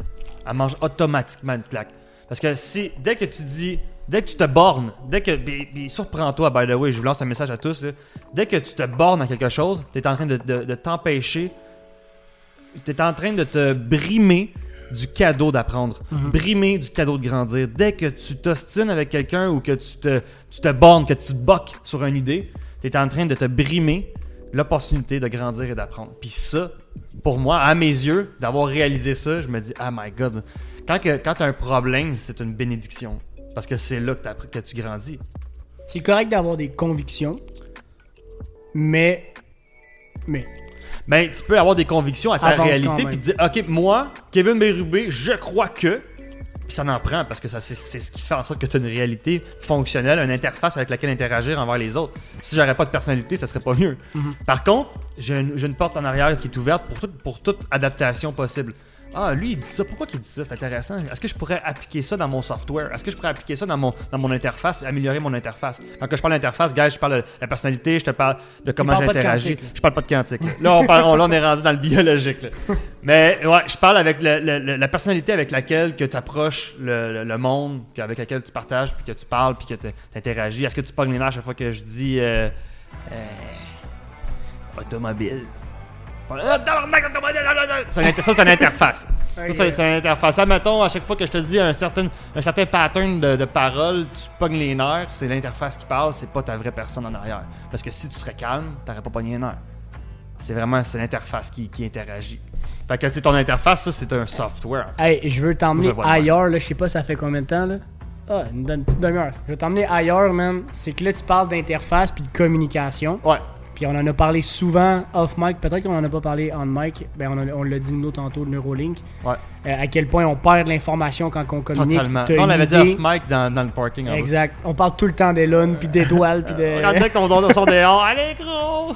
Speaker 2: Elle mange automatiquement une claque. Parce que si, dès que tu dis, dès que tu te bornes, dès que, surprends-toi, by the way, je vous lance un message à tous, là. dès que tu te bornes à quelque chose, tu es en train de, de- de t'empêcher, tu es en train de te brimer du cadeau d'apprendre, brimer du cadeau de grandir. Dès que tu t'ostines avec quelqu'un ou que tu te, tu te bornes, que tu te boques sur une idée, tu es en train de te brimer l'opportunité de grandir et d'apprendre. Puis ça, pour moi, à mes yeux, d'avoir réalisé ça, je me dis, ah my god, quand, que- quand tu as un problème, c'est une bénédiction. Parce que c'est là que, que tu grandis.
Speaker 1: C'est correct d'avoir des convictions, mais. Mais.
Speaker 2: Ben, tu peux avoir des convictions à ta
Speaker 1: Avance
Speaker 2: réalité, puis dire, ok, moi, Kevin Bérubé, je crois que. Puis ça en prend, parce que ça, c'est, c'est ce qui fait en sorte que tu as une réalité fonctionnelle, une interface avec laquelle interagir envers les autres. Si j'aurais pas de personnalité, ça serait pas mieux.
Speaker 1: Mhm.
Speaker 2: Par contre, j'ai une, j'ai une porte en arrière qui est ouverte pour, tout- pour toute adaptation possible. Ah, lui, il dit ça. Pourquoi qu'il dit ça? C'est intéressant. Est-ce que je pourrais appliquer ça dans mon software? Est-ce que je pourrais appliquer ça dans mon, dans mon interface, améliorer mon interface? Quand je parle d'interface, gars, je parle de la personnalité, je te parle de comment j'interagis. Je parle pas de quantique. Là, là, on, parle- on- là, on est rendu dans le biologique. là. Mais ouais, je parle avec le- le- le- la personnalité avec laquelle que tu approches le, monde, avec laquelle tu partages, puis que tu parles, puis que tu interagis. Est-ce que tu pognes les nerfs à chaque fois que je dis euh, euh, automobile? C'est Ça, c'est une interface. Ça, c'est- une interface. Admettons, à chaque fois que je te dis un certain, un certain pattern de, de parole, tu pognes les nerfs, c'est l'interface qui parle, c'est pas ta vraie personne en arrière. Parce que si tu serais calme, t'aurais pas pogné les nerfs. C'est vraiment c'est l'interface qui, qui interagit. Fait que c'est ton interface, ça c'est un software.
Speaker 1: Hey, je veux t'emmener ailleurs, là, je sais pas ça fait combien de temps, là? Ah, une, une petite demi-heure. Je vais t'emmener ailleurs, man. C'est que là, tu parles d'interface puis de communication.
Speaker 2: Ouais.
Speaker 1: Puis on en a parlé souvent off mic. Peut-être qu'on en a pas parlé on mic. Ben, on, on l'a dit nous tantôt, de Neuralink.
Speaker 2: Ouais.
Speaker 1: Euh, à quel point on perd de l'information quand on communique.
Speaker 2: Totalement. Non, on l'avait dit off mic dans, dans le parking. en.
Speaker 1: Exact. On parle tout le temps d'étoiles puis d'étoiles puis de.
Speaker 2: Qu'on donne son dehors. Allez, gros!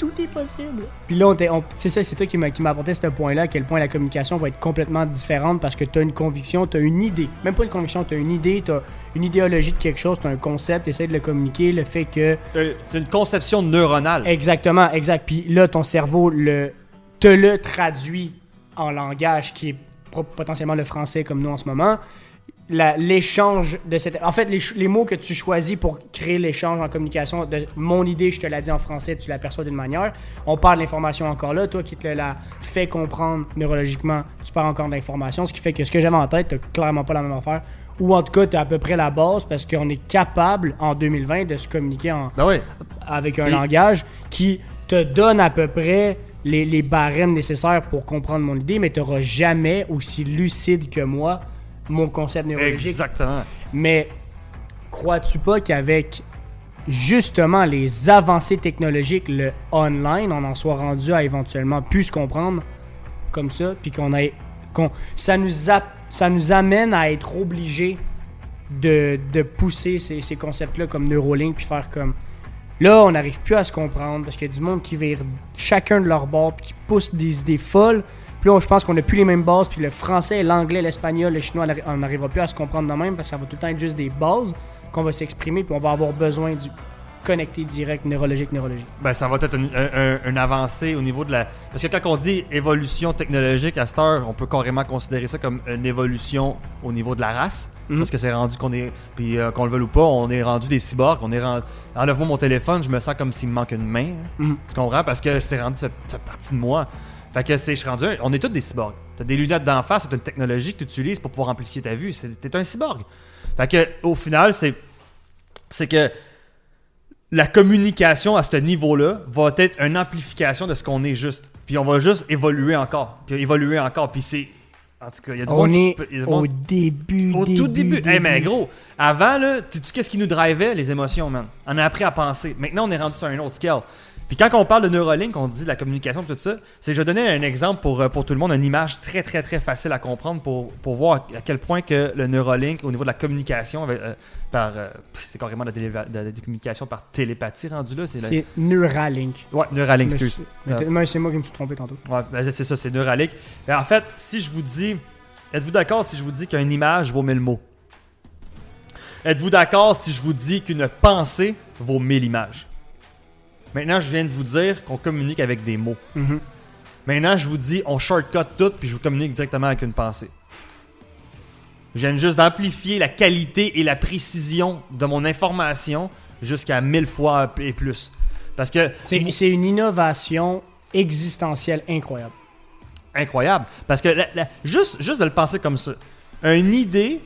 Speaker 1: Tout est possible. Puis là, on t'est- on- c'est ça, c'est toi qui m'a qui m'a apporté ce point-là, à quel point la communication va être complètement différente parce que tu as une conviction, tu as une idée. Même pas une conviction, tu as une idée, tu as une idéologie de quelque chose, tu as un concept, tu essaies de le communiquer, le fait que.
Speaker 2: C'est une conception neuronale.
Speaker 1: Exactement, exact. Puis là, ton cerveau le, te le traduit en langage qui est potentiellement le français comme nous en ce moment. La- L'échange de cette. En fait, les, les mots que tu choisis pour créer l'échange en communication, de mon idée, je te l'ai dit en français, tu l'aperçois d'une manière. On parle de l'information encore là. Toi qui te la fait comprendre neurologiquement, tu parles encore d'information. Ce qui fait que ce que j'avais en tête, tu clairement pas la même affaire. Ou en tout cas, tu as à peu près la base parce qu'on est capable en 2020 de se communiquer en,
Speaker 2: Ben oui.
Speaker 1: avec un
Speaker 2: Et-
Speaker 1: langage qui te donne à peu près les, les barèmes nécessaires pour comprendre mon idée, mais tu n'auras jamais aussi lucide que moi mon concept neurologique.
Speaker 2: Exactement.
Speaker 1: Mais crois-tu pas qu'avec justement les avancées technologiques, le online, on en soit rendu à éventuellement plus se comprendre comme ça, puis qu'on ait. qu'on ça, nous a- ça nous amène à être obligés de, de pousser ces, ces concepts-là comme Neuralink, puis faire comme. Là, on n'arrive plus à se comprendre parce qu'il y a du monde qui vire chacun de leur bord, puis qui pousse des idées folles, Puis là, je pense qu'on a plus les mêmes bases, puis le français, l'anglais, l'espagnol, le chinois, on n'arrivera plus à se comprendre de même, parce que ça va tout le temps être juste des bases qu'on va s'exprimer, puis on va avoir besoin du connecté direct neurologique neurologique.
Speaker 2: Ben, ça va être une, un- avancée au niveau de la. Parce que quand on dit évolution technologique à cette heure, on peut carrément considérer ça comme une évolution au niveau de la race.
Speaker 1: Mhm.
Speaker 2: Parce que c'est rendu qu'on est. Puis euh, qu'on le veuille ou pas, on est rendu des cyborgs. On est rendu. Enlève-moi mon téléphone, je me sens comme s'il me manque une main. hein.
Speaker 1: Mhm.
Speaker 2: Tu comprends? Parce que c'est rendu cette, cette partie de moi. Fait que c'est, je suis rendu. On est tous des cyborgs. T'as des lunettes d'en face, c'est une technologie que tu utilises pour pouvoir amplifier ta vue. C'est, t'es un cyborg. Fait que au final, c'est. C'est que la communication à ce niveau-là va être une amplification de ce qu'on est juste. Puis on va juste évoluer encore. Puis évoluer encore. Puis c'est. En tout cas, il y a du
Speaker 1: On
Speaker 2: monde
Speaker 1: est
Speaker 2: du
Speaker 1: au
Speaker 2: monde-
Speaker 1: début,
Speaker 2: au tout début.
Speaker 1: début.
Speaker 2: Eh mais gros, avant là, tu qu'est-ce qui nous drivait les émotions, man? On a appris à penser. Maintenant, on est rendu sur un autre scale. Puis quand on parle de Neuralink, on dit de la communication et tout ça, c'est je vais donner un exemple pour, euh, pour tout le monde, une image très très très facile à comprendre pour, pour voir à quel point que le Neuralink au niveau de la communication avec, euh, par euh, c'est carrément de la, téléva- de la communication par télépathie rendu là, c'est la-
Speaker 1: Neuralink.
Speaker 2: Ouais, Neuralink, excuse.
Speaker 1: mais c'est moi qui me suis trompé tantôt.
Speaker 2: Ouais, ben, c'est ça, c'est Neuralink. Ben, en fait, si je vous dis. Êtes-vous d'accord si je vous dis qu'une image vaut mille mots? Êtes-vous d'accord si je vous dis qu'une pensée vaut mille images? Maintenant, je viens de vous dire qu'on communique avec des mots.
Speaker 1: Mhm.
Speaker 2: Maintenant, je vous dis, on shortcut tout, puis je vous communique directement avec une pensée. Je viens juste d'amplifier la qualité et la précision de mon information jusqu'à mille fois et plus. Parce que
Speaker 1: C'est une innovation existentielle incroyable.
Speaker 2: incroyable. Parce que la- la- juste, juste de le penser comme ça, une idée,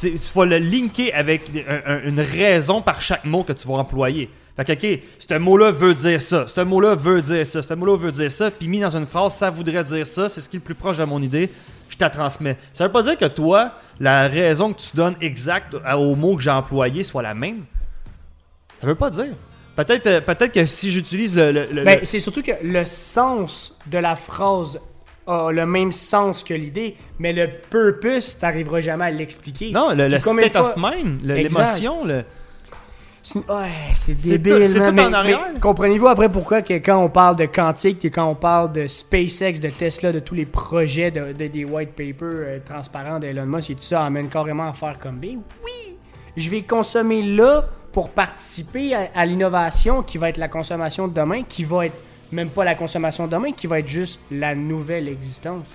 Speaker 2: tu vas le linker avec une raison par chaque mot que tu vas employer. Fait que, ok, ce mot-là veut dire ça, ce mot-là veut dire ça, ce mot-là veut dire ça, puis mis dans une phrase, ça voudrait dire ça, c'est ce qui est le plus proche de mon idée, je te transmets. Ça veut pas dire que toi, la raison que tu donnes exacte au mot que j'ai employé soit la même. Ça veut pas dire. Peut-être euh, peut-être que si j'utilise le, le- le-
Speaker 1: Ben, c'est surtout que le sens de la phrase a le même sens que l'idée, mais le purpose, t'arriveras jamais à l'expliquer.
Speaker 2: Non, le, le state of mind, l'émotion, le...
Speaker 1: C'est- Ouais, c'est
Speaker 2: C'est
Speaker 1: débile.
Speaker 2: c'est tout en arrière.
Speaker 1: Comprenez-vous après pourquoi que quand on parle de quantique, que quand on parle de SpaceX, de Tesla, de tous les projets de, de- des white papers euh, transparents d'Elon Musk et tout ça amène carrément à faire comme ben oui, je vais consommer là pour participer à, à l'innovation qui va être la consommation de demain, qui va être même pas la consommation de demain, qui va être juste la nouvelle existence.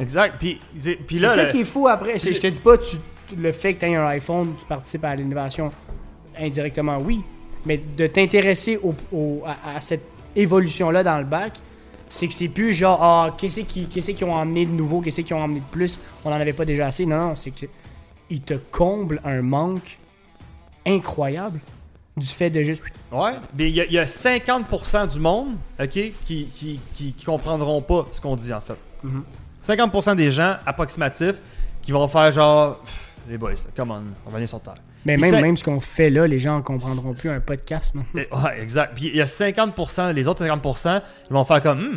Speaker 2: Exact. Puis, c'est- puis
Speaker 1: C'est
Speaker 2: là,
Speaker 1: ça
Speaker 2: le-
Speaker 1: qui est fou après. C'est- Je te dis pas, tu, le fait que tu aies un iPhone, tu participes à l'innovation indirectement, oui. Mais de t'intéresser au, au- à, à cette évolution-là dans le bac, c'est que c'est plus genre, ah, qu'est-ce qui- qu'est-ce qu'ils ont emmené de nouveau, qu'est-ce qu'ils ont emmené de plus, on n'en avait pas déjà assez. Non, non, c'est que ils te comblent un manque incroyable du fait de juste.
Speaker 2: Ouais. Mais il y, a- il y a 50% du monde, OK, qui, qui, qui, qui comprendront pas ce qu'on dit, en fait.
Speaker 1: Mhm.
Speaker 2: 50% des gens approximatifs qui vont faire genre, les boys, come on, on va venir sur Terre.
Speaker 1: Mais
Speaker 2: Puis
Speaker 1: même, ce qu'on fait là, les gens ne comprendront plus un podcast.
Speaker 2: Et- ouais, exact. Puis il y a 50%, les autres 50%, ils vont faire comme, hmm,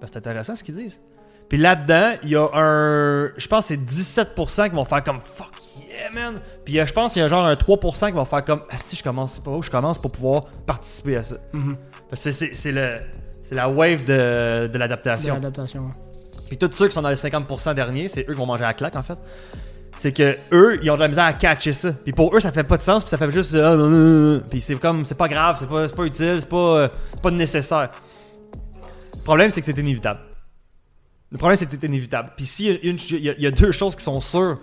Speaker 2: ben, c'est intéressant ce qu'ils disent. Puis là-dedans, il y a un, je pense que c'est 17% qui vont faire comme, fuck yeah, man. Puis je pense qu'il y a genre un 3% qui vont faire comme, asti, je commence, pas où je commence pour pouvoir participer à ça. Parce que c'est, le, c'est la wave de, de
Speaker 1: De
Speaker 2: l'adaptation.
Speaker 1: l'adaptation. ouais.
Speaker 2: Puis tous ceux qui sont dans les 50% derniers, c'est eux qui vont manger la claque en fait. C'est que eux, ils ont de la misère à catcher ça. Puis pour eux, ça fait pas de sens, puis ça fait juste. non. Puis c'est comme, c'est pas grave, c'est pas, pas utile, c'est pas, euh, pas nécessaire. Le problème, c'est que c'est inévitable. Le problème, c'est que c'est inévitable. Puis s'il y, a une- il y a- il y a deux choses qui sont sûres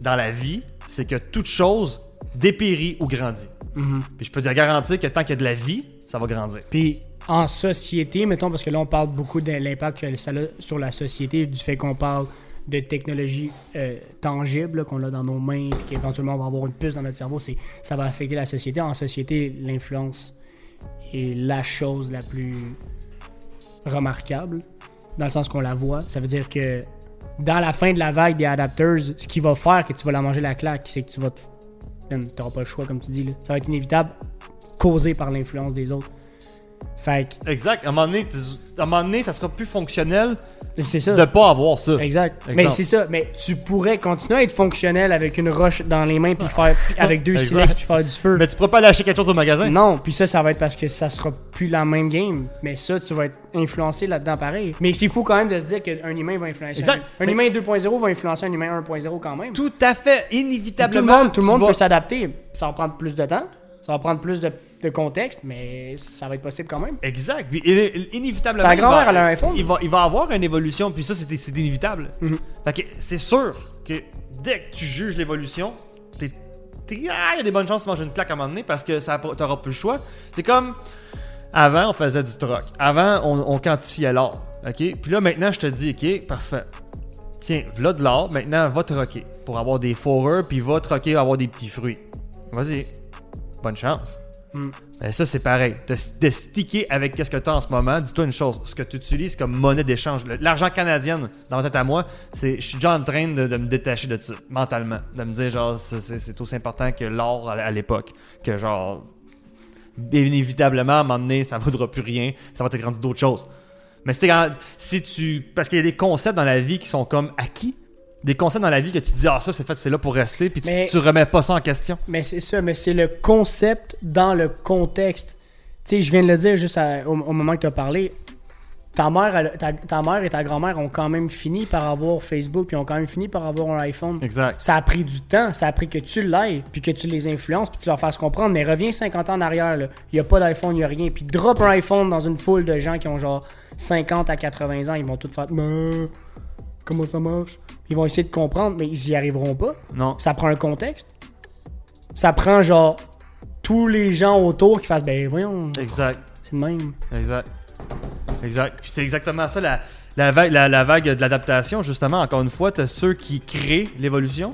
Speaker 2: dans la vie, c'est que toute chose dépérit ou grandit.
Speaker 1: Mhm.
Speaker 2: Puis je peux te garantir que tant qu'il y a de la vie, ça va grandir.
Speaker 1: Puis en société, mettons, parce que là, on parle beaucoup de l'impact que ça a sur la société, du fait qu'on parle de technologies euh, tangibles là, qu'on a dans nos mains, puis qu'éventuellement on va avoir une puce dans notre cerveau, c'est ça va affecter la société. En société, l'influence est la chose la plus remarquable, dans le sens qu'on la voit. Ça veut dire que dans la fin de la vague des adapters, ce qui va faire que tu vas la manger la claque, c'est que tu vas te... N'auras pas le choix, comme tu dis. Ça va être inévitable, causé par l'influence des autres. Fait
Speaker 2: Exact. À un moment donné, à un moment donné ça sera plus fonctionnel
Speaker 1: C'est ça.
Speaker 2: de pas avoir ça.
Speaker 1: Exact.
Speaker 2: Exemple.
Speaker 1: Mais c'est ça. Mais tu pourrais continuer à être fonctionnel avec une roche dans les mains puis faire puis avec deux silex puis faire du feu.
Speaker 2: Mais tu pourras pas aller acheter quelque chose au magasin.
Speaker 1: Non, puis ça, ça va être parce que ça sera plus la même game. Mais ça, tu vas être influencé là-dedans pareil. Mais c'est fou quand même de se dire qu'un humain va influencer.
Speaker 2: Exact.
Speaker 1: Un, un humain 2.0 va influencer un humain 1.0 quand même.
Speaker 2: Tout à fait,
Speaker 1: Tout le
Speaker 2: inévitablement.
Speaker 1: monde, tout le monde
Speaker 2: vas-
Speaker 1: peut s'adapter. Ça va prendre plus de temps. Ça va prendre plus de, de contexte, mais ça va être possible quand même.
Speaker 2: Exact. Puis, iné- inévitablement.
Speaker 1: Ta
Speaker 2: il
Speaker 1: grand-mère,
Speaker 2: va-
Speaker 1: elle a un iPhone?
Speaker 2: Il va, il va avoir une évolution, puis ça, c'est c'est inévitable.
Speaker 1: Mhm.
Speaker 2: Fait que c'est sûr que dès que tu juges l'évolution, t'es. t'es- ah, il y a des bonnes chances de manger une claque à un moment donné parce que ça t'auras plus le choix. C'est comme. Avant, on faisait du troc. Avant, on, on quantifiait l'or. OK? Puis là, maintenant, je te dis, OK, parfait. Tiens, voilà de l'or. Maintenant, va troquer pour avoir des fourrures, puis va troquer avoir des petits fruits. Vas-y. Bonne chance.
Speaker 1: Mm.
Speaker 2: Ben ça, c'est pareil. De, de avec qu'est-ce que tu as en ce moment, dis-toi une chose. Ce que tu utilises comme monnaie d'échange, l'argent canadien, dans ma tête à moi, c'est, je suis déjà en train de, me détacher de ça, mentalement. De me dire, genre, c'est, aussi important que l'or à, l'époque. Que, genre, inévitablement, à un moment donné, ça ne vaudra plus rien. Ça va être rendu d'autres choses. Mais si, si tu. Parce qu'il y a des concepts dans la vie qui sont comme acquis. Des concepts dans la vie que tu te dis, ah, ça, c'est fait, c'est là pour rester, puis tu,
Speaker 1: Mais-
Speaker 2: tu remets pas ça en question.
Speaker 1: Mais c'est ça, mais c'est le concept dans le contexte. Tu sais, je viens de le dire juste à- au, au moment que tu as parlé. Ta mère, elle- ta, ta mère et ta grand-mère ont quand même fini par avoir Facebook, puis ont quand même fini par avoir un iPhone.
Speaker 2: Exact.
Speaker 1: Ça a pris du temps, ça a pris que tu l'ailles, puis que tu les influences, puis tu leur fasses comprendre. Mais reviens 50 ans en arrière, là. il n'y a pas d'iPhone, il n'y a rien. Puis drop un iPhone dans une foule de gens qui ont genre 50 à 80 ans, ils vont tout faire. Comment ça marche? Ils vont essayer de comprendre, mais ils y arriveront pas.
Speaker 2: Non.
Speaker 1: Ça prend un contexte. Ça prend genre tous les gens autour qui fassent ben voyons,
Speaker 2: Exact.
Speaker 1: c'est le même.
Speaker 2: Exact. Exact. Puis c'est exactement ça, la, la, vague, la, la vague de l'adaptation, justement. Encore une fois, t'as ceux qui créent l'évolution.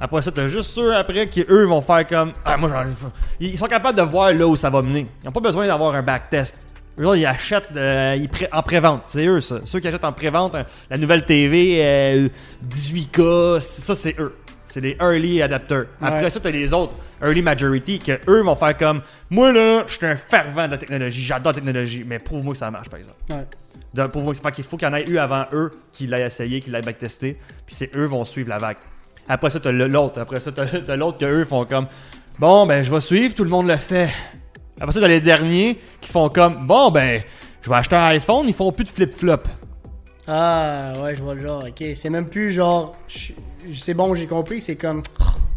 Speaker 2: Après ça, t'as juste ceux après qui, eux, vont faire comme Ah, moi, j'en ai. Ils sont capables de voir là où ça va mener. Ils n'ont pas besoin d'avoir un backtest. Eux, là, ils achètent euh, ils pré- en pré-vente. C'est eux, ça. Ceux qui achètent en pré-vente euh, la nouvelle TV euh, 18K, ça, c'est eux. C'est des early adapters. Après
Speaker 1: Ouais.
Speaker 2: ça, t'as les autres, early majority, que eux vont faire comme Moi, là, je suis un fervent de la technologie. J'adore la technologie. Mais prouve-moi que ça marche, par exemple.
Speaker 1: Ouais.
Speaker 2: De- Prouve-moi que qu'il faut qu'il y en ait eu avant eux qui l'aient essayé, qui l'aient backtesté. Puis c'est eux vont suivre la vague. Après ça, t'as l'autre. Après ça, t'as t'as l'autre que eux font comme Bon, ben, je vais suivre, tout le monde le fait. Après ça, t'as les derniers qui font comme Bon, ben, je vais acheter un iPhone, ils font plus de flip-flop.
Speaker 1: Ah ouais, je vois le genre. OK, c'est même plus genre c'est bon, j'ai compris, c'est comme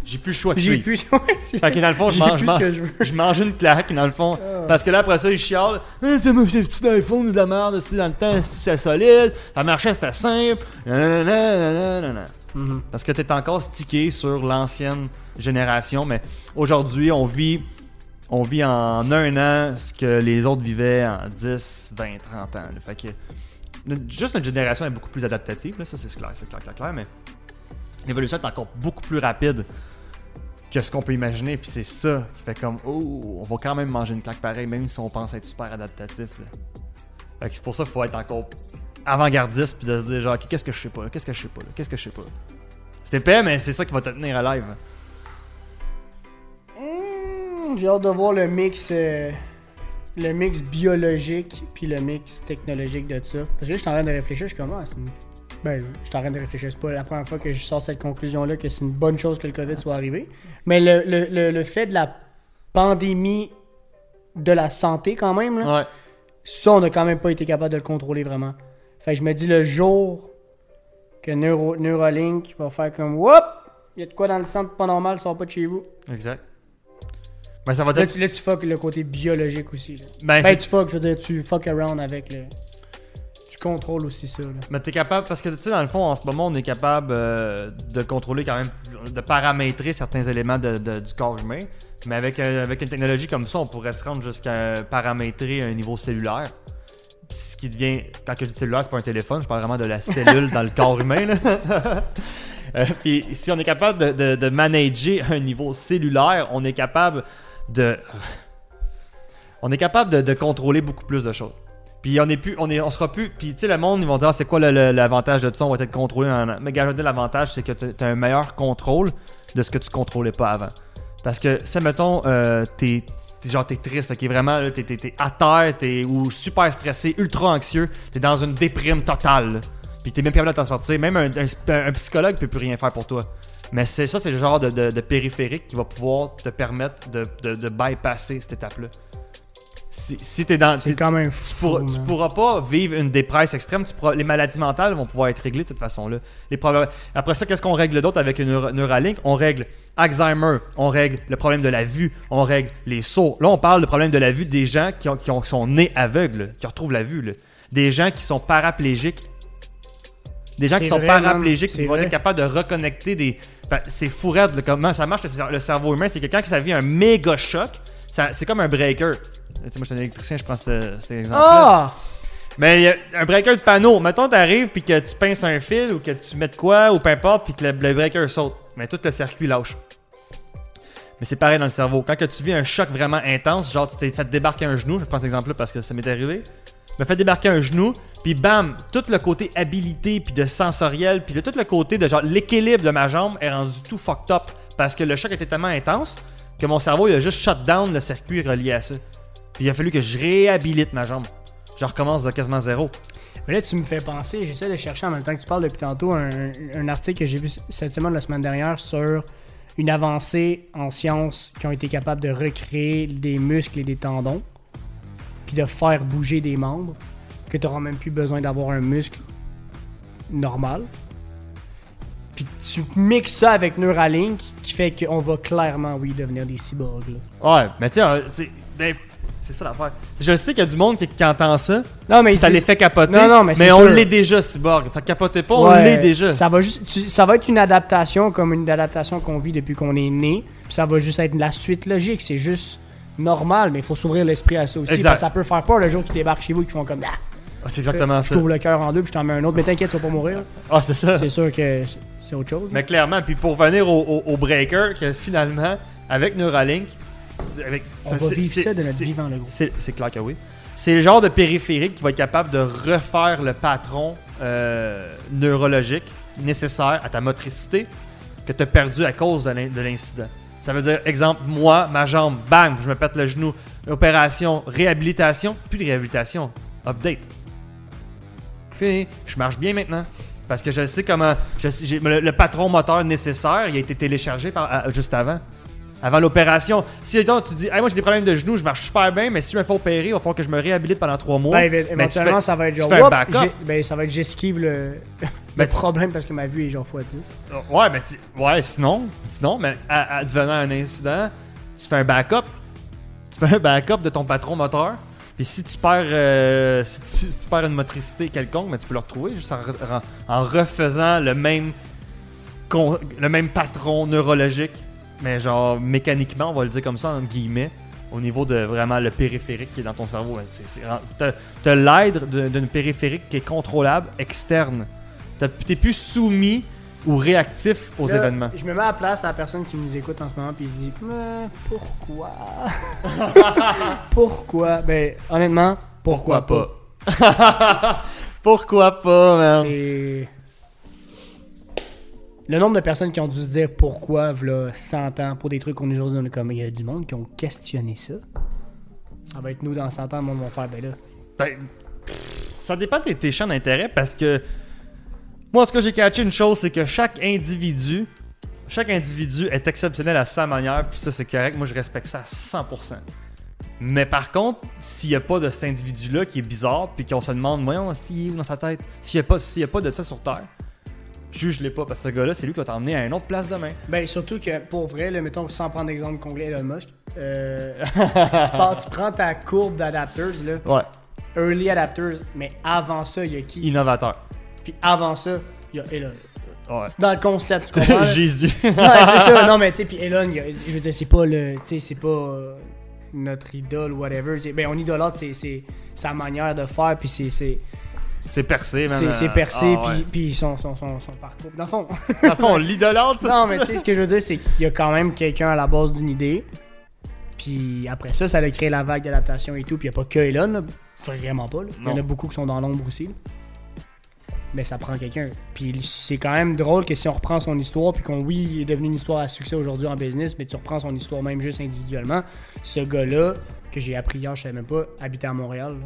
Speaker 2: J'ai plus le choix de
Speaker 1: j'ai plus
Speaker 2: Fait que dans le fond, je mange, je mange-
Speaker 1: je
Speaker 2: une claque, dans le fond.
Speaker 1: Ah.
Speaker 2: Parce que là, après ça, ils chialent. C'est mon petit iPhone de la merde, c'est dans le temps, c'était solide, ça marchait, c'était simple. Nanana, nanana.
Speaker 1: Mhm.
Speaker 2: Parce que tu es encore stické sur l'ancienne génération, mais aujourd'hui, on vit, on vit en un an ce que les autres vivaient en 10, 20, 30 ans. Fait que juste notre génération est beaucoup plus adaptative, là, ça c'est clair, c'est clair, clair, clair, mais l'évolution est encore beaucoup plus rapide que ce qu'on peut imaginer, puis c'est ça qui fait comme, oh, on va quand même manger une claque pareille, même si on pense être super adaptatif. Fait que c'est pour ça qu'il faut être encore avant-gardiste, puis de se dire, genre, Ok, qu'est-ce que je sais pas, qu'est-ce que je sais pas, qu'est-ce que je sais pas. C'est épais, mais c'est ça qui va te tenir à live.
Speaker 1: J'ai hâte de voir le mix euh, le mix biologique puis le mix technologique de ça. Parce que là, je suis en train de réfléchir, je suis comme ah, une... Ben, je suis en train de réfléchir. C'est pas la première fois que je sors cette conclusion-là que c'est une bonne chose que le COVID soit arrivé. Mais le, le- le- le fait de la pandémie de la santé, quand même, là,
Speaker 2: Ouais.
Speaker 1: ça, on n'a quand même pas été capable de le contrôler vraiment. Fait que je me dis, le jour que Neuro- Neuralink va faire comme Whoop! Il y a de quoi dans le centre pas normal, sort pas de chez vous.
Speaker 2: Exact. Ben, ça va
Speaker 1: Là,
Speaker 2: être.
Speaker 1: tu, là, tu fuck le côté biologique aussi. Là.
Speaker 2: Ben,
Speaker 1: Ben, tu fuck, je veux dire, tu fuck around avec le. Tu contrôles aussi ça. Là.
Speaker 2: Mais t'es capable, parce que tu sais, dans le fond, en ce moment, on est capable euh, de contrôler quand même, de paramétrer certains éléments de- de- du corps humain. Mais avec, euh, avec une technologie comme ça, on pourrait se rendre jusqu'à paramétrer un niveau cellulaire. Ce qui devient, quand je dis cellulaire, c'est pas un téléphone, je parle vraiment de la cellule dans le corps humain. là. Euh, Puis si on est capable de, de, de manager un niveau cellulaire, on est capable On est capable de, contrôler beaucoup plus de choses. Puis on est plus, on sera plus. Puis tu sais, le monde, ils vont dire, Ah, c'est quoi l'avantage de ça? On va être contrôlé. an. Mais regardez, l'avantage, c'est que tu as un meilleur contrôle de ce que tu contrôlais pas avant. Parce que, si mettons, euh, t'es genre t'es triste, ok, vraiment, t'es, à terre, t'es ou super stressé, ultra anxieux, t'es dans une déprime totale. là. Puis t'es même pas capable de t'en sortir. Même un, un- un psychologue peut plus rien faire pour toi. Mais c'est ça, c'est le genre de, de- de périphérique qui va pouvoir te permettre de, de- de bypasser cette étape-là. Si, si t'es dans.
Speaker 1: C'est quand même
Speaker 2: tu,
Speaker 1: fou,
Speaker 2: pourras, tu
Speaker 1: man.
Speaker 2: pourras pas vivre une dépresse extrême. Tu pourras- les maladies mentales vont pouvoir être réglées de cette façon-là. Les problèmes. Après ça, qu'est-ce qu'on règle d'autre avec une Neura- Neuralink? On règle Alzheimer, on règle le problème de la vue, on règle les sauts. Là, on parle du problème de la vue des gens qui, ont- qui ont- qui sont nés aveugles, qui retrouvent la vue. là. Des gens qui sont paraplégiques. Des gens qui sont
Speaker 1: vrai,
Speaker 2: paraplégiques, qui vont
Speaker 1: vrai.
Speaker 2: être capables de reconnecter des. C'est fou raide, comment ça marche le, cer- le cerveau humain. C'est quelqu'un qui ça vit un méga choc. C'est comme un breaker. Tu sais, moi, je suis un électricien, je pense que c'est- c'est exemple.
Speaker 1: Ah!
Speaker 2: Mais a un breaker de panneau. Mettons, t'arrives puis que tu pinces un fil ou que tu mets de quoi ou peu importe puis que le, le breaker saute. Mais tout le circuit lâche. Mais c'est pareil dans le cerveau. Quand que tu vis un choc vraiment intense, genre tu t'es fait débarquer un genou, je prends cet exemple-là parce que ça m'est arrivé. Me fait débarquer un genou, puis bam, tout le côté habilité puis de sensoriel, puis de tout le côté de genre l'équilibre de ma jambe est rendu tout fucked up parce que le choc était tellement intense que mon cerveau il a juste shut down le circuit relié à ça. Puis il a fallu que je réhabilite ma jambe. Je recommence de quasiment zéro.
Speaker 1: Mais là, tu me fais penser, j'essaie de chercher en même temps que tu parles depuis tantôt un, un article que j'ai vu cette semaine, la semaine dernière, sur une avancée en sciences qui ont été capables de recréer des muscles et des tendons, puis de faire bouger des membres, que tu n'auras même plus besoin d'avoir un muscle normal. Puis tu mixes ça avec Neuralink, qui fait qu'on va clairement, oui, devenir des cyborgs. là.
Speaker 2: Ouais, mais tu sais, euh, c'est ben, c'est ça l'affaire. Je sais qu'il y a du monde qui, qui entend ça,
Speaker 1: Non, mais
Speaker 2: ça les fait capoter.
Speaker 1: Non, non, mais
Speaker 2: on l'est déjà, Cyborg. Fait capotez pas, on l'est déjà.
Speaker 1: Ça va, juste, tu- ça va être une adaptation comme une adaptation qu'on vit depuis qu'on est né. Puis ça va juste être la suite logique. C'est juste normal, mais il faut s'ouvrir l'esprit à ça aussi.
Speaker 2: Exact.
Speaker 1: Parce que ça peut faire peur le jour qu'ils débarquent chez vous et qu'ils font comme ah,
Speaker 2: Ah, c'est exactement
Speaker 1: Je
Speaker 2: ça.
Speaker 1: t'ouvre le cœur en deux puis je t'en mets un autre. Mais t'inquiète, tu vas pas mourir.
Speaker 2: Ah, c'est ça.
Speaker 1: C'est sûr que c'est- autre chose.
Speaker 2: Mais clairement, puis pour venir au, au- au breaker, que finalement, avec Neuralink, avec,
Speaker 1: On
Speaker 2: ça-
Speaker 1: va vivre ça de notre vivant, le gros.
Speaker 2: C'est clair que oui. C'est le genre de périphérique qui va être capable de refaire le patron euh, neurologique nécessaire à ta motricité que tu as perdu à cause de l'incident. Ça veut dire, exemple, moi, ma jambe, bang, je me pète le genou. Opération, réhabilitation, plus de réhabilitation. Update. Fini. Je marche bien maintenant. Parce que je sais comment. je sais- j'ai- le, le patron moteur nécessaire, il a été téléchargé par- à- juste avant. Avant l'opération. Si donc, tu dis, Hey, moi j'ai des problèmes de genoux, je marche super bien, mais si je me fais opérer, il va falloir que je me réhabilite pendant trois mois.
Speaker 1: Ben,
Speaker 2: tu
Speaker 1: éventuellement,
Speaker 2: fais-
Speaker 1: ça va être
Speaker 2: tu
Speaker 1: genre.
Speaker 2: fais un
Speaker 1: Whoop, ben, ça va être j'esquive le, le
Speaker 2: Ben,
Speaker 1: problème parce que ma vue est genre x 10.
Speaker 2: Ouais, mais ouais, sinon, sinon, mais à, à devenant un incident, tu fais un backup. Tu fais un backup de ton patron moteur. Puis si tu perds, euh, si, tu, perds une motricité quelconque, mais tu peux le retrouver juste en, en- refaisant le même, le même patron neurologique, mais genre mécaniquement, on va le dire comme ça, entre guillemets, au niveau de vraiment le périphérique qui est dans ton cerveau. Ben, T'as l'aide de- d'une périphérique qui est contrôlable, externe. T'es plus soumis ou réactif aux
Speaker 1: Là,
Speaker 2: événements?
Speaker 1: Je me mets à la place à la personne qui nous écoute en ce moment puis il se dit Mais pourquoi? Pourquoi Ben honnêtement, pourquoi, pas,
Speaker 2: Pourquoi pas, man?
Speaker 1: C'est le nombre de personnes qui ont dû se dire pourquoi v'là 100 ans pour des trucs qu'on est aujourd'hui comme il y a du monde qui ont questionné ça. Ça va être nous dans 100 ans, le monde va faire ben là.
Speaker 2: Ben, ça dépend de tes champs d'intérêt parce que moi, ce que j'ai catché une chose, c'est que chaque individu, chaque individu est exceptionnel à sa manière, puis ça, c'est correct. Moi, je respecte ça à 100%. Mais par contre, s'il n'y a pas de cet individu-là qui est bizarre, puis qu'on se demande, voyons, s'il est dans sa tête, s'il n'y a, pas- y a pas de ça sur Terre, juge-les pas, parce que ce gars-là, c'est lui qui va t'emmener à une autre place demain.
Speaker 1: Ben surtout que pour vrai, là, mettons sans prendre l'exemple complet Elon Musk, euh, tu, pars- tu prends ta courbe d'adapters là,
Speaker 2: Ouais,
Speaker 1: early adapters, mais avant ça, il y a qui?
Speaker 2: Innovateur.
Speaker 1: Puis avant ça, il y a Elon.
Speaker 2: Ouais.
Speaker 1: Dans le concept, tu comprends?
Speaker 2: Jésus.
Speaker 1: Ouais, c'est ça. Non, mais tu sais, puis Elon, a- je veux dire, c'est pas le. Tu sais, c'est pas euh, notre idole ou whatever. Ben, on idolâtre, c'est- sa manière de faire, puis c'est. C'est
Speaker 2: percé, man.
Speaker 1: c'est- percé,
Speaker 2: Ah,
Speaker 1: puis son, son, son, son parcours. Dans le fond.
Speaker 2: Dans le fond, on l'idolâtre, ça.
Speaker 1: non, mais tu sais, ce que je veux dire, c'est qu'il y a quand même quelqu'un à la base d'une idée. Puis après ça, ça a créé la vague d'adaptation et tout. Puis il n'y a pas que Elon, là. vraiment pas. là. Il y en a beaucoup qui sont dans l'ombre aussi. là. Mais ça prend quelqu'un. Puis c'est quand même drôle que si on reprend son histoire, puis qu'on, oui, il est devenu une histoire à succès aujourd'hui en business, mais tu reprends son histoire même juste individuellement. Ce gars-là, que j'ai appris hier, je savais même pas, habitait à Montréal. là.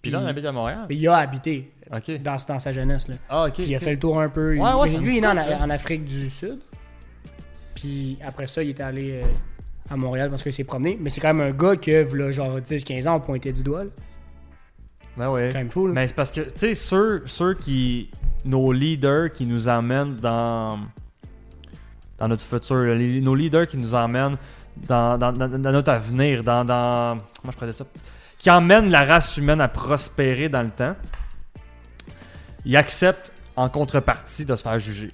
Speaker 2: Puis là, on habite à Montréal?
Speaker 1: Il a habité. Dans, dans sa jeunesse. Là.
Speaker 2: Ah, ok.
Speaker 1: Puis il a fait le tour un peu.
Speaker 2: Ouais, ouais,
Speaker 1: lui, il est né en, en Afrique du Sud. Puis après ça, il est allé euh, à Montréal parce qu'il s'est promené. Mais c'est quand même un gars que, v'là, genre 10-15 ans, on pointait du doigt. là.
Speaker 2: Ben ouais.
Speaker 1: Quand même là.
Speaker 2: Mais c'est parce que, tu sais, ceux, ceux qui. Nos leaders qui nous emmènent dans. Dans notre futur. les- nos leaders qui nous emmènent dans, dans, dans- dans notre avenir. Dans. dans comment je dire ça? Qui emmènent la race humaine à prospérer dans le temps. Ils acceptent en contrepartie de se faire juger.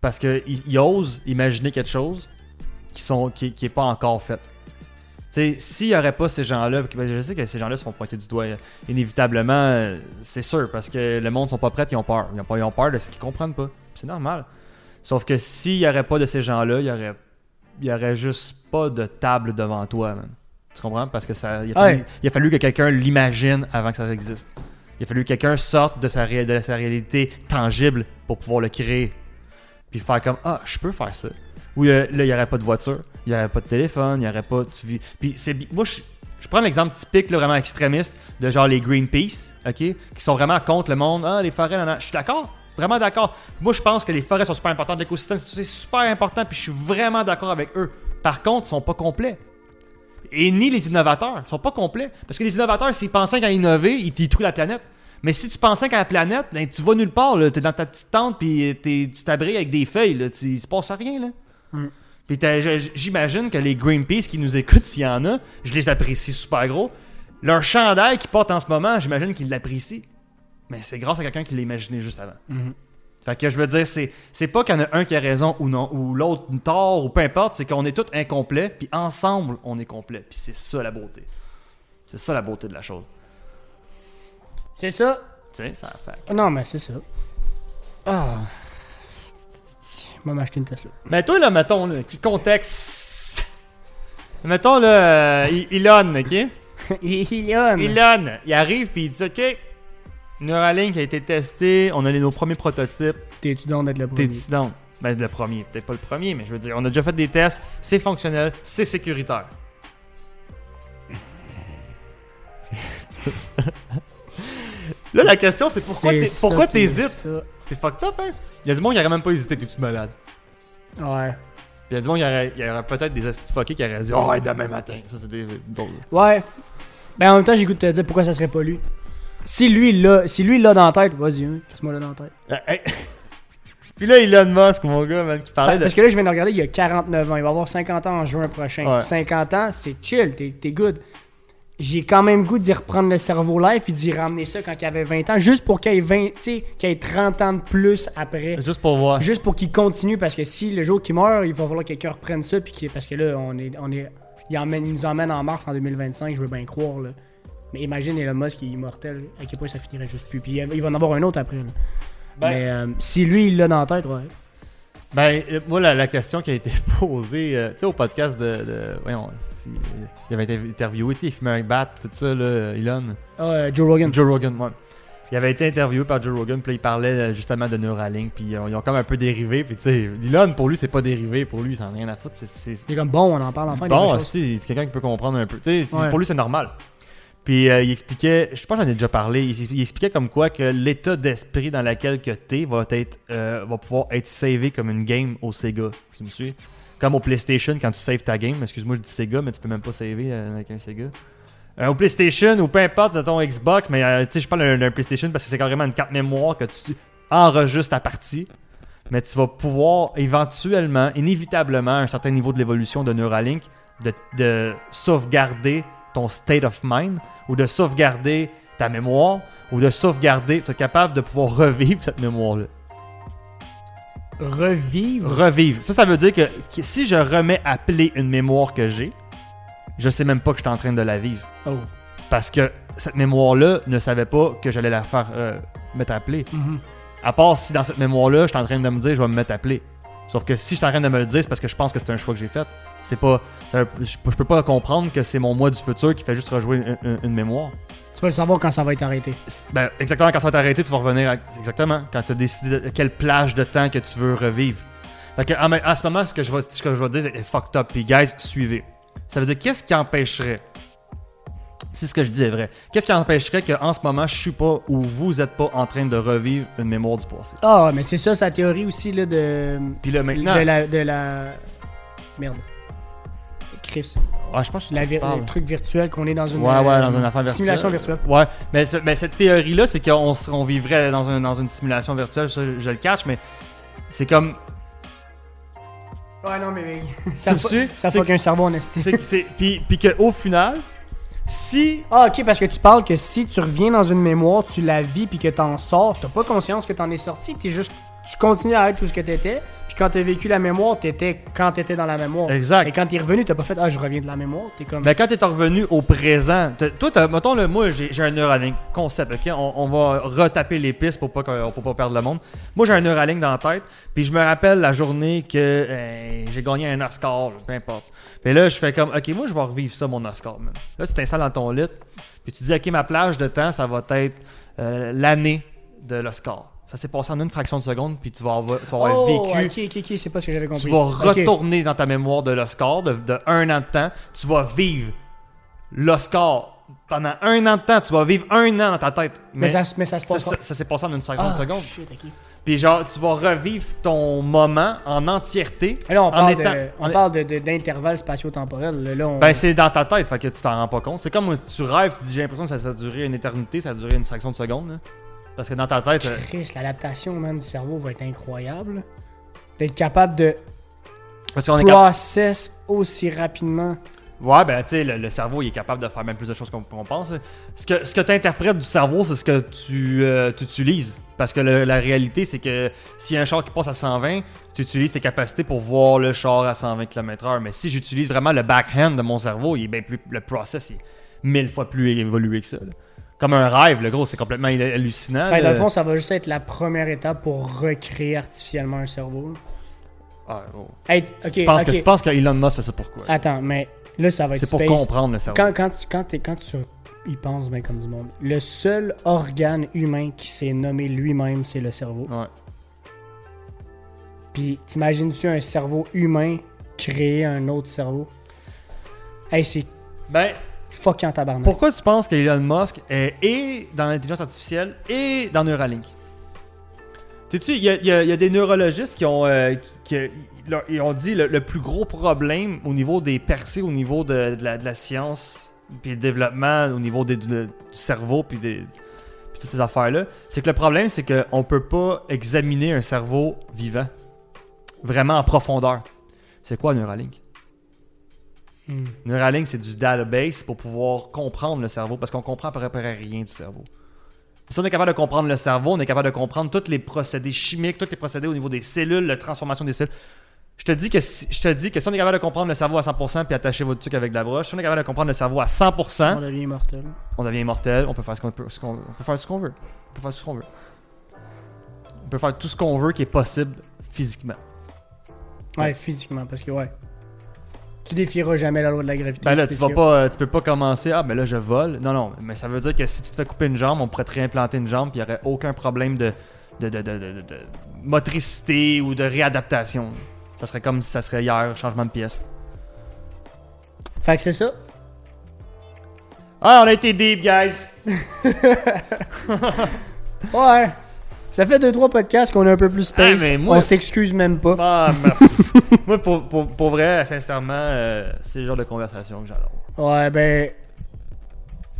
Speaker 2: Parce qu'ils ils osent imaginer quelque chose qui sont qui, qui est pas encore fait. S'il n'y aurait pas ces gens-là, ben, je sais que ces gens-là se font pointer du doigt euh, inévitablement, euh, c'est sûr, parce que le monde sont pas prêts, ils ont peur. Ils ont, pas, ils ont peur de ce qu'ils comprennent pas. C'est normal. Sauf que s'il n'y aurait pas de ces gens-là, il y aurait, il y aurait juste pas de table devant toi, man. Tu comprends? Parce que ça, il, a fallu,
Speaker 1: Ouais.
Speaker 2: il a fallu que quelqu'un l'imagine avant que ça existe. Il a fallu que quelqu'un sorte de sa, ré- de sa réalité tangible pour pouvoir le créer. Puis faire comme Ah, je peux faire ça. Ou euh, là, il n'y aurait pas de voiture, il n'y aurait pas de téléphone, il n'y aurait pas. Tu vis... Puis c'est moi, je, je prends l'exemple typique, là, vraiment extrémiste, de genre les Greenpeace, ok, qui sont vraiment contre le monde. Ah, les forêts, je suis d'accord, vraiment d'accord. Moi, je pense que les forêts sont super importantes, l'écosystème, c'est super important, puis je suis vraiment d'accord avec eux. Par contre, ils sont pas complets. Et ni les innovateurs, ils sont pas complets. Parce que les innovateurs, s'ils pensaient qu'à innover, ils détruisent la planète. Mais si tu pensais qu'à la planète, ben, tu vas nulle part, là. T'es dans ta petite tente, puis tu t'abriques avec des feuilles, là. Tu, il se passe rien, là.
Speaker 1: Mm.
Speaker 2: Puis j'imagine que les Greenpeace qui nous écoutent, s'il y en a, je les apprécie super gros. Leur chandail qui porte en ce moment, j'imagine qu'ils l'apprécient. Mais c'est grâce à quelqu'un qui l'a imaginé juste avant.
Speaker 1: Mhm.
Speaker 2: Fait que je veux dire, c'est, c'est pas qu'il y en a un qui a raison ou non, ou l'autre tort, ou peu importe, c'est qu'on est tous incomplets, puis ensemble, on est complet. Puis c'est ça la beauté. C'est ça la beauté de la chose.
Speaker 1: C'est ça.
Speaker 2: Tu sais, ça fait.
Speaker 1: Non, mais c'est ça. Ah. Moi, m'acheter une Tesla.
Speaker 2: Mais toi, là, mettons, là, qui contexte. Mettons, là, euh, Elon, ok?
Speaker 1: Elon.
Speaker 2: Elon, il arrive, puis il dit, ok, Neuralink a été testé, on a les- nos premiers prototypes.
Speaker 1: T'es-tu donc d'être le premier?
Speaker 2: T'es-tu down? Ben, le premier, peut-être pas le premier, mais je veux dire, on a déjà fait des tests, c'est fonctionnel, c'est sécuritaire. Là, la question, c'est pourquoi
Speaker 1: C'est
Speaker 2: t'es-
Speaker 1: ça
Speaker 2: pourquoi
Speaker 1: qui est
Speaker 2: t'hésites?
Speaker 1: ça.
Speaker 2: C'est fucked up, hein? Il y a du monde qui aurait même pas hésité, t'es-tu malade?
Speaker 1: Ouais.
Speaker 2: Il y a du monde qui aurait, il y aurait peut-être des astuces fuckés qui auraient dit, oh, ouais, demain matin. Ça, c'est des drôles.
Speaker 1: Ouais. Ben en même temps, j'ai goût de te dire pourquoi ça serait pas lui. Si lui il l'a, si lui il l'a dans la tête, vas-y, hein, passe-moi là dans la tête.
Speaker 2: Euh, hey. Puis là, Elon Musk, mon gars, man, qui parlait de.
Speaker 1: Parce que là, je viens de regarder, il a 49 ans. Il va avoir 50 ans en juin prochain.
Speaker 2: Ouais.
Speaker 1: 50 ans, c'est chill, t'es t'es good. J'ai quand même goût d'y reprendre le cerveau live et d'y ramener ça quand il avait 20 ans, juste pour qu'il ait 20, tu sais, qu'il ait 30 ans de plus après.
Speaker 2: Juste pour voir.
Speaker 1: Juste pour qu'il continue, parce que si le jour qu'il meurt, il va falloir que quelqu'un reprenne ça, puis parce que là, on est, on est, il, emmène- il nous emmène en mars en 2025, je veux bien croire. Là. Mais imagine Elon Musk, il est immortel, à quel point ça finirait juste plus. Puis il il va en avoir un autre après. là.
Speaker 2: Ben-
Speaker 1: Mais euh, si lui, il l'a dans la tête, ouais.
Speaker 2: Ben, euh, moi, la, la question qui a été posée, euh, tu sais, au podcast de. de voyons, si, euh, il avait été interviewé, tu sais, il fumait un bat, tout ça, là, Elon.
Speaker 1: Ah, Joe Rogan.
Speaker 2: Joe Rogan, ouais. Il avait été interviewé par Joe Rogan, puis là, il parlait euh, justement de Neuralink, puis ils ont comme un peu dérivé, puis tu sais, Elon, pour lui, c'est pas dérivé, pour lui, il s'en a rien à foutre, c'est- c'est.
Speaker 1: Comme bon, on en parle enfin.
Speaker 2: Bon, si, c'est quelqu'un qui peut comprendre un peu. Tu sais,
Speaker 1: Ouais.
Speaker 2: pour lui, c'est normal. Puis euh, il expliquait, je sais pas, j'en ai déjà parlé, il, expliquait comme quoi que l'état d'esprit dans lequel que t'es va euh, va pouvoir être savé comme une game au Sega. Tu me suis? Comme au PlayStation quand tu saves ta game. Excuse-moi, je dis Sega, mais tu peux même pas saver euh, avec un Sega. Au PlayStation ou peu importe de ton Xbox, mais euh, tu sais, je parle d'un- PlayStation parce que c'est carrément une carte mémoire que tu enregistres ta partie. Mais tu vas pouvoir éventuellement, inévitablement, à un certain niveau de l'évolution de Neuralink, de sauvegarder ton state of mind ou de sauvegarder ta mémoire ou de sauvegarder, tu es capable de pouvoir revivre cette mémoire-là.
Speaker 1: Revivre?
Speaker 2: Revivre. Ça, ça veut dire que, que si je remets à play une mémoire que j'ai, je sais même pas que je suis en train de la vivre.
Speaker 1: Oh.
Speaker 2: Parce que cette mémoire-là ne savait pas que j'allais la faire euh, mettre à play.
Speaker 1: Mhm.
Speaker 2: À part si dans cette mémoire-là, je suis en train de me dire je vais me mettre à play. Sauf que si je suis en train de me le dire, c'est parce que je pense que c'est un choix que j'ai fait. C'est pas. ça je, peux- je peux pas comprendre que c'est mon moi du futur qui fait juste rejouer une, une- une mémoire.
Speaker 1: Tu vas le savoir quand ça va être arrêté.
Speaker 2: Ben, exactement, quand ça va t'arrêter, tu vas revenir à. Exactement. Quand tu as décidé de quelle plage de temps que tu veux revivre. Fait que, même- en ce moment, ce que je vais, ce que je vais dire, c'est fucked up. Puis, guys, suivez. Ça veut dire, qu'est-ce qui empêcherait si ce que je dis est vrai, qu'est-ce qui empêcherait qu'en ce moment, je suis pas ou vous êtes pas en train de revivre une mémoire du passé?
Speaker 1: Ah, mais c'est ça sa théorie aussi là, de,
Speaker 2: Puis là, maintenant.
Speaker 1: de, la, de la. Merde. Chris.
Speaker 2: Ah, je pense que
Speaker 1: La
Speaker 2: parles.
Speaker 1: le truc virtuel qu'on est dans une.
Speaker 2: Ouais, ouais,
Speaker 1: euh,
Speaker 2: dans une affaire virtuelle.
Speaker 1: Simulation virtuelle.
Speaker 2: Ouais, mais, ce- mais cette théorie-là, c'est qu'on on vivrait dans, un- dans une simulation virtuelle, ça, je, je le catch, mais c'est comme.
Speaker 1: Ouais, non, mais.
Speaker 2: Ça
Speaker 1: ça
Speaker 2: me
Speaker 1: fa-
Speaker 2: suit?
Speaker 1: ça
Speaker 2: C'est-
Speaker 1: fuck un cerveau en esti.
Speaker 2: c'est- c'est- Puis, puis qu'au final, si.
Speaker 1: Ah, ok, parce que tu parles que si tu reviens dans une mémoire, tu la vis puis que t'en sors, t'as pas conscience que t'en es sorti, t'es juste. Tu continues à être tout ce que t'étais, puis quand t'as vécu la mémoire, t'étais quand t'étais dans la mémoire.
Speaker 2: Exact.
Speaker 1: Et quand t'es revenu, t'as pas fait Ah, je reviens de la mémoire, t'es comme.
Speaker 2: Ben, quand t'es revenu au présent, toi, t'as- mettons, le, moi, j'ai un Neuralink concept, ok? On, on va retaper les pistes pour pas, qu'on- pour pas perdre le monde. Moi, j'ai un Neuralink dans la tête, puis je me rappelle la journée que euh, j'ai gagné un Oscar, peu importe. Puis là, je fais comme, ok, moi, je vais revivre ça, mon Oscar, man. Là, tu t'installes dans ton lit, puis tu dis, ok, ma plage de temps, ça va être euh, l'année de l'Oscar. Ça s'est passé en une fraction de seconde, puis tu vas avoir, tu vas avoir
Speaker 1: oh,
Speaker 2: vécu
Speaker 1: c'est pas ce que j'avais compris.
Speaker 2: tu vas retourner dans ta mémoire de l'Oscar de, de un an de temps. Tu vas vivre l'Oscar pendant un an de temps. Tu vas vivre un an dans ta tête.
Speaker 1: Mais, ça, mais ça se
Speaker 2: ça,
Speaker 1: passe
Speaker 2: ça- ça s'est passé en une seconde.
Speaker 1: Ah,
Speaker 2: seconde.
Speaker 1: shit.
Speaker 2: Puis genre, tu vas revivre ton moment en entièreté.
Speaker 1: Et là, on parle,
Speaker 2: étant-
Speaker 1: de, on parle. Là, Là, on...
Speaker 2: Ben, c'est dans ta tête, fait que tu t'en rends pas compte. C'est comme tu rêves, tu dis j'ai l'impression que ça, ça a duré une éternité, ça a duré une fraction de seconde. là. Parce que dans ta tête, euh,
Speaker 1: Chris, l'adaptation man, du cerveau va être incroyable. D'être capable de
Speaker 2: parce qu'on est capable.
Speaker 1: aussi rapidement.
Speaker 2: Ouais, ben, tu sais, le, le cerveau, il est capable de faire même plus de choses qu'on pense. Ce que, ce que tu interprètes du cerveau, c'est ce que tu, euh, utilises. Parce que le- la réalité, c'est que s'il y a un char qui passe à 120, tu utilises tes capacités pour voir le char à 120 km/h. Mais si j'utilise vraiment le backhand de mon cerveau, il est bien plus, le process il est mille fois plus évolué que ça. là. Comme un rêve, le gros, c'est complètement hallucinant.
Speaker 1: Fait, dans le fond, ça va juste être la première étape pour recréer artificiellement un cerveau.
Speaker 2: Ah, oh.
Speaker 1: Hey,
Speaker 2: tu, penses
Speaker 1: ok.
Speaker 2: que, tu penses que Elon Musk fait ça pourquoi
Speaker 1: Attends, mais là, ça va être
Speaker 2: C'est pour comprendre le cerveau.
Speaker 1: Quand, quand, tu, quand, quand tu y penses bien comme du monde, le seul organe humain qui s'est nommé lui-même, c'est le cerveau.
Speaker 2: Ouais.
Speaker 1: Puis t'imagines-tu un cerveau humain créer un autre cerveau? Hey, c'est
Speaker 2: Ben,
Speaker 1: fucking tabarnak.
Speaker 2: Pourquoi tu penses qu'Elon Musk est et dans l'intelligence artificielle et dans Neuralink? Sais-tu, il y, a- y y des neurologistes qui ont, euh, qui- qui- leur- ils ont dit le, le plus gros problème au niveau des percées, au niveau de, de la, de la science, puis le développement, au niveau des- du, du cerveau, puis, des, puis toutes ces affaires-là, c'est que le problème, c'est qu'on peut pas examiner un cerveau vivant vraiment en profondeur. C'est quoi Neuralink?
Speaker 1: Hmm.
Speaker 2: Neuralink, c'est du database pour pouvoir comprendre le cerveau parce qu'on comprend à peu près rien du cerveau. Si on est capable de comprendre le cerveau, on est capable de comprendre tous les procédés chimiques, tous les procédés au niveau des cellules, la transformation des cellules. Je te dis que si, je te dis que si on est capable de comprendre le cerveau à 100% puis attacher votre truc avec de la broche, si on est capable de comprendre le cerveau à 100%,
Speaker 1: On devient immortel.
Speaker 2: on devient immortel, on peut faire ce qu'on peut, ce on peut faire ce qu'on veut. On peut faire ce qu'on veut. On peut faire tout ce qu'on veut qui est possible physiquement.
Speaker 1: Ouais, physiquement, parce que ouais. Tu défieras jamais la loi de la gravité.
Speaker 2: Ben là, tu vas pas, euh, tu peux pas commencer. Ah, ben là, je vole. Non, non, mais ça veut dire que si tu te fais couper une jambe, on pourrait te réimplanter une jambe, puis il y aurait aucun problème de, de, de- de- de motricité ou de réadaptation. Ça serait comme si ça serait hier, changement de pièce.
Speaker 1: Fait que c'est ça.
Speaker 2: Ah, on a été deep, guys.
Speaker 1: Ouais. Ça fait 2-3 podcasts qu'on est un peu plus space.
Speaker 2: Mais moi-
Speaker 1: On s'excuse même pas.
Speaker 2: Ah, mais- moi, pour, pour, pour vrai, sincèrement, euh, c'est le genre de conversation que j'adore.
Speaker 1: Ouais, ben.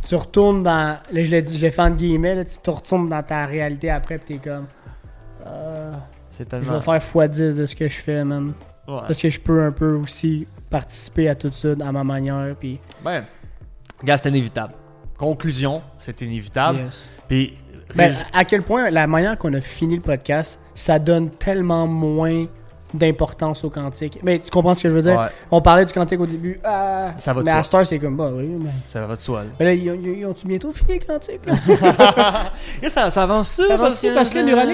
Speaker 1: Tu retournes dans. Là, je l'ai dit, je l'ai fait entre guillemets, là, tu te retournes dans ta réalité après, pis t'es comme. euh,
Speaker 2: C'est
Speaker 1: je vais faire x10 de ce que je fais, man.
Speaker 2: Ouais.
Speaker 1: Parce que je peux un peu aussi participer à tout ça à ma manière, puis.
Speaker 2: Ben, gars, c'est inévitable. Conclusion, c'est inévitable.
Speaker 1: Yes.
Speaker 2: Puis,
Speaker 1: Ben, à quel point la manière qu'on a fini le podcast, ça donne tellement moins d'importance au quantique. Mais tu comprends ce que je veux dire?
Speaker 2: Ouais.
Speaker 1: On parlait du quantique au début. Ah,
Speaker 2: Ça va de
Speaker 1: mais
Speaker 2: soi.
Speaker 1: à Star, c'est comme, bah oui, mais.
Speaker 2: ça va de soi. là.
Speaker 1: Mais là, ils, ont- ils ont-tu bientôt fini le quantique? Là?
Speaker 2: Et ça, ça avance
Speaker 1: Ça avance-tu? Parce que ça va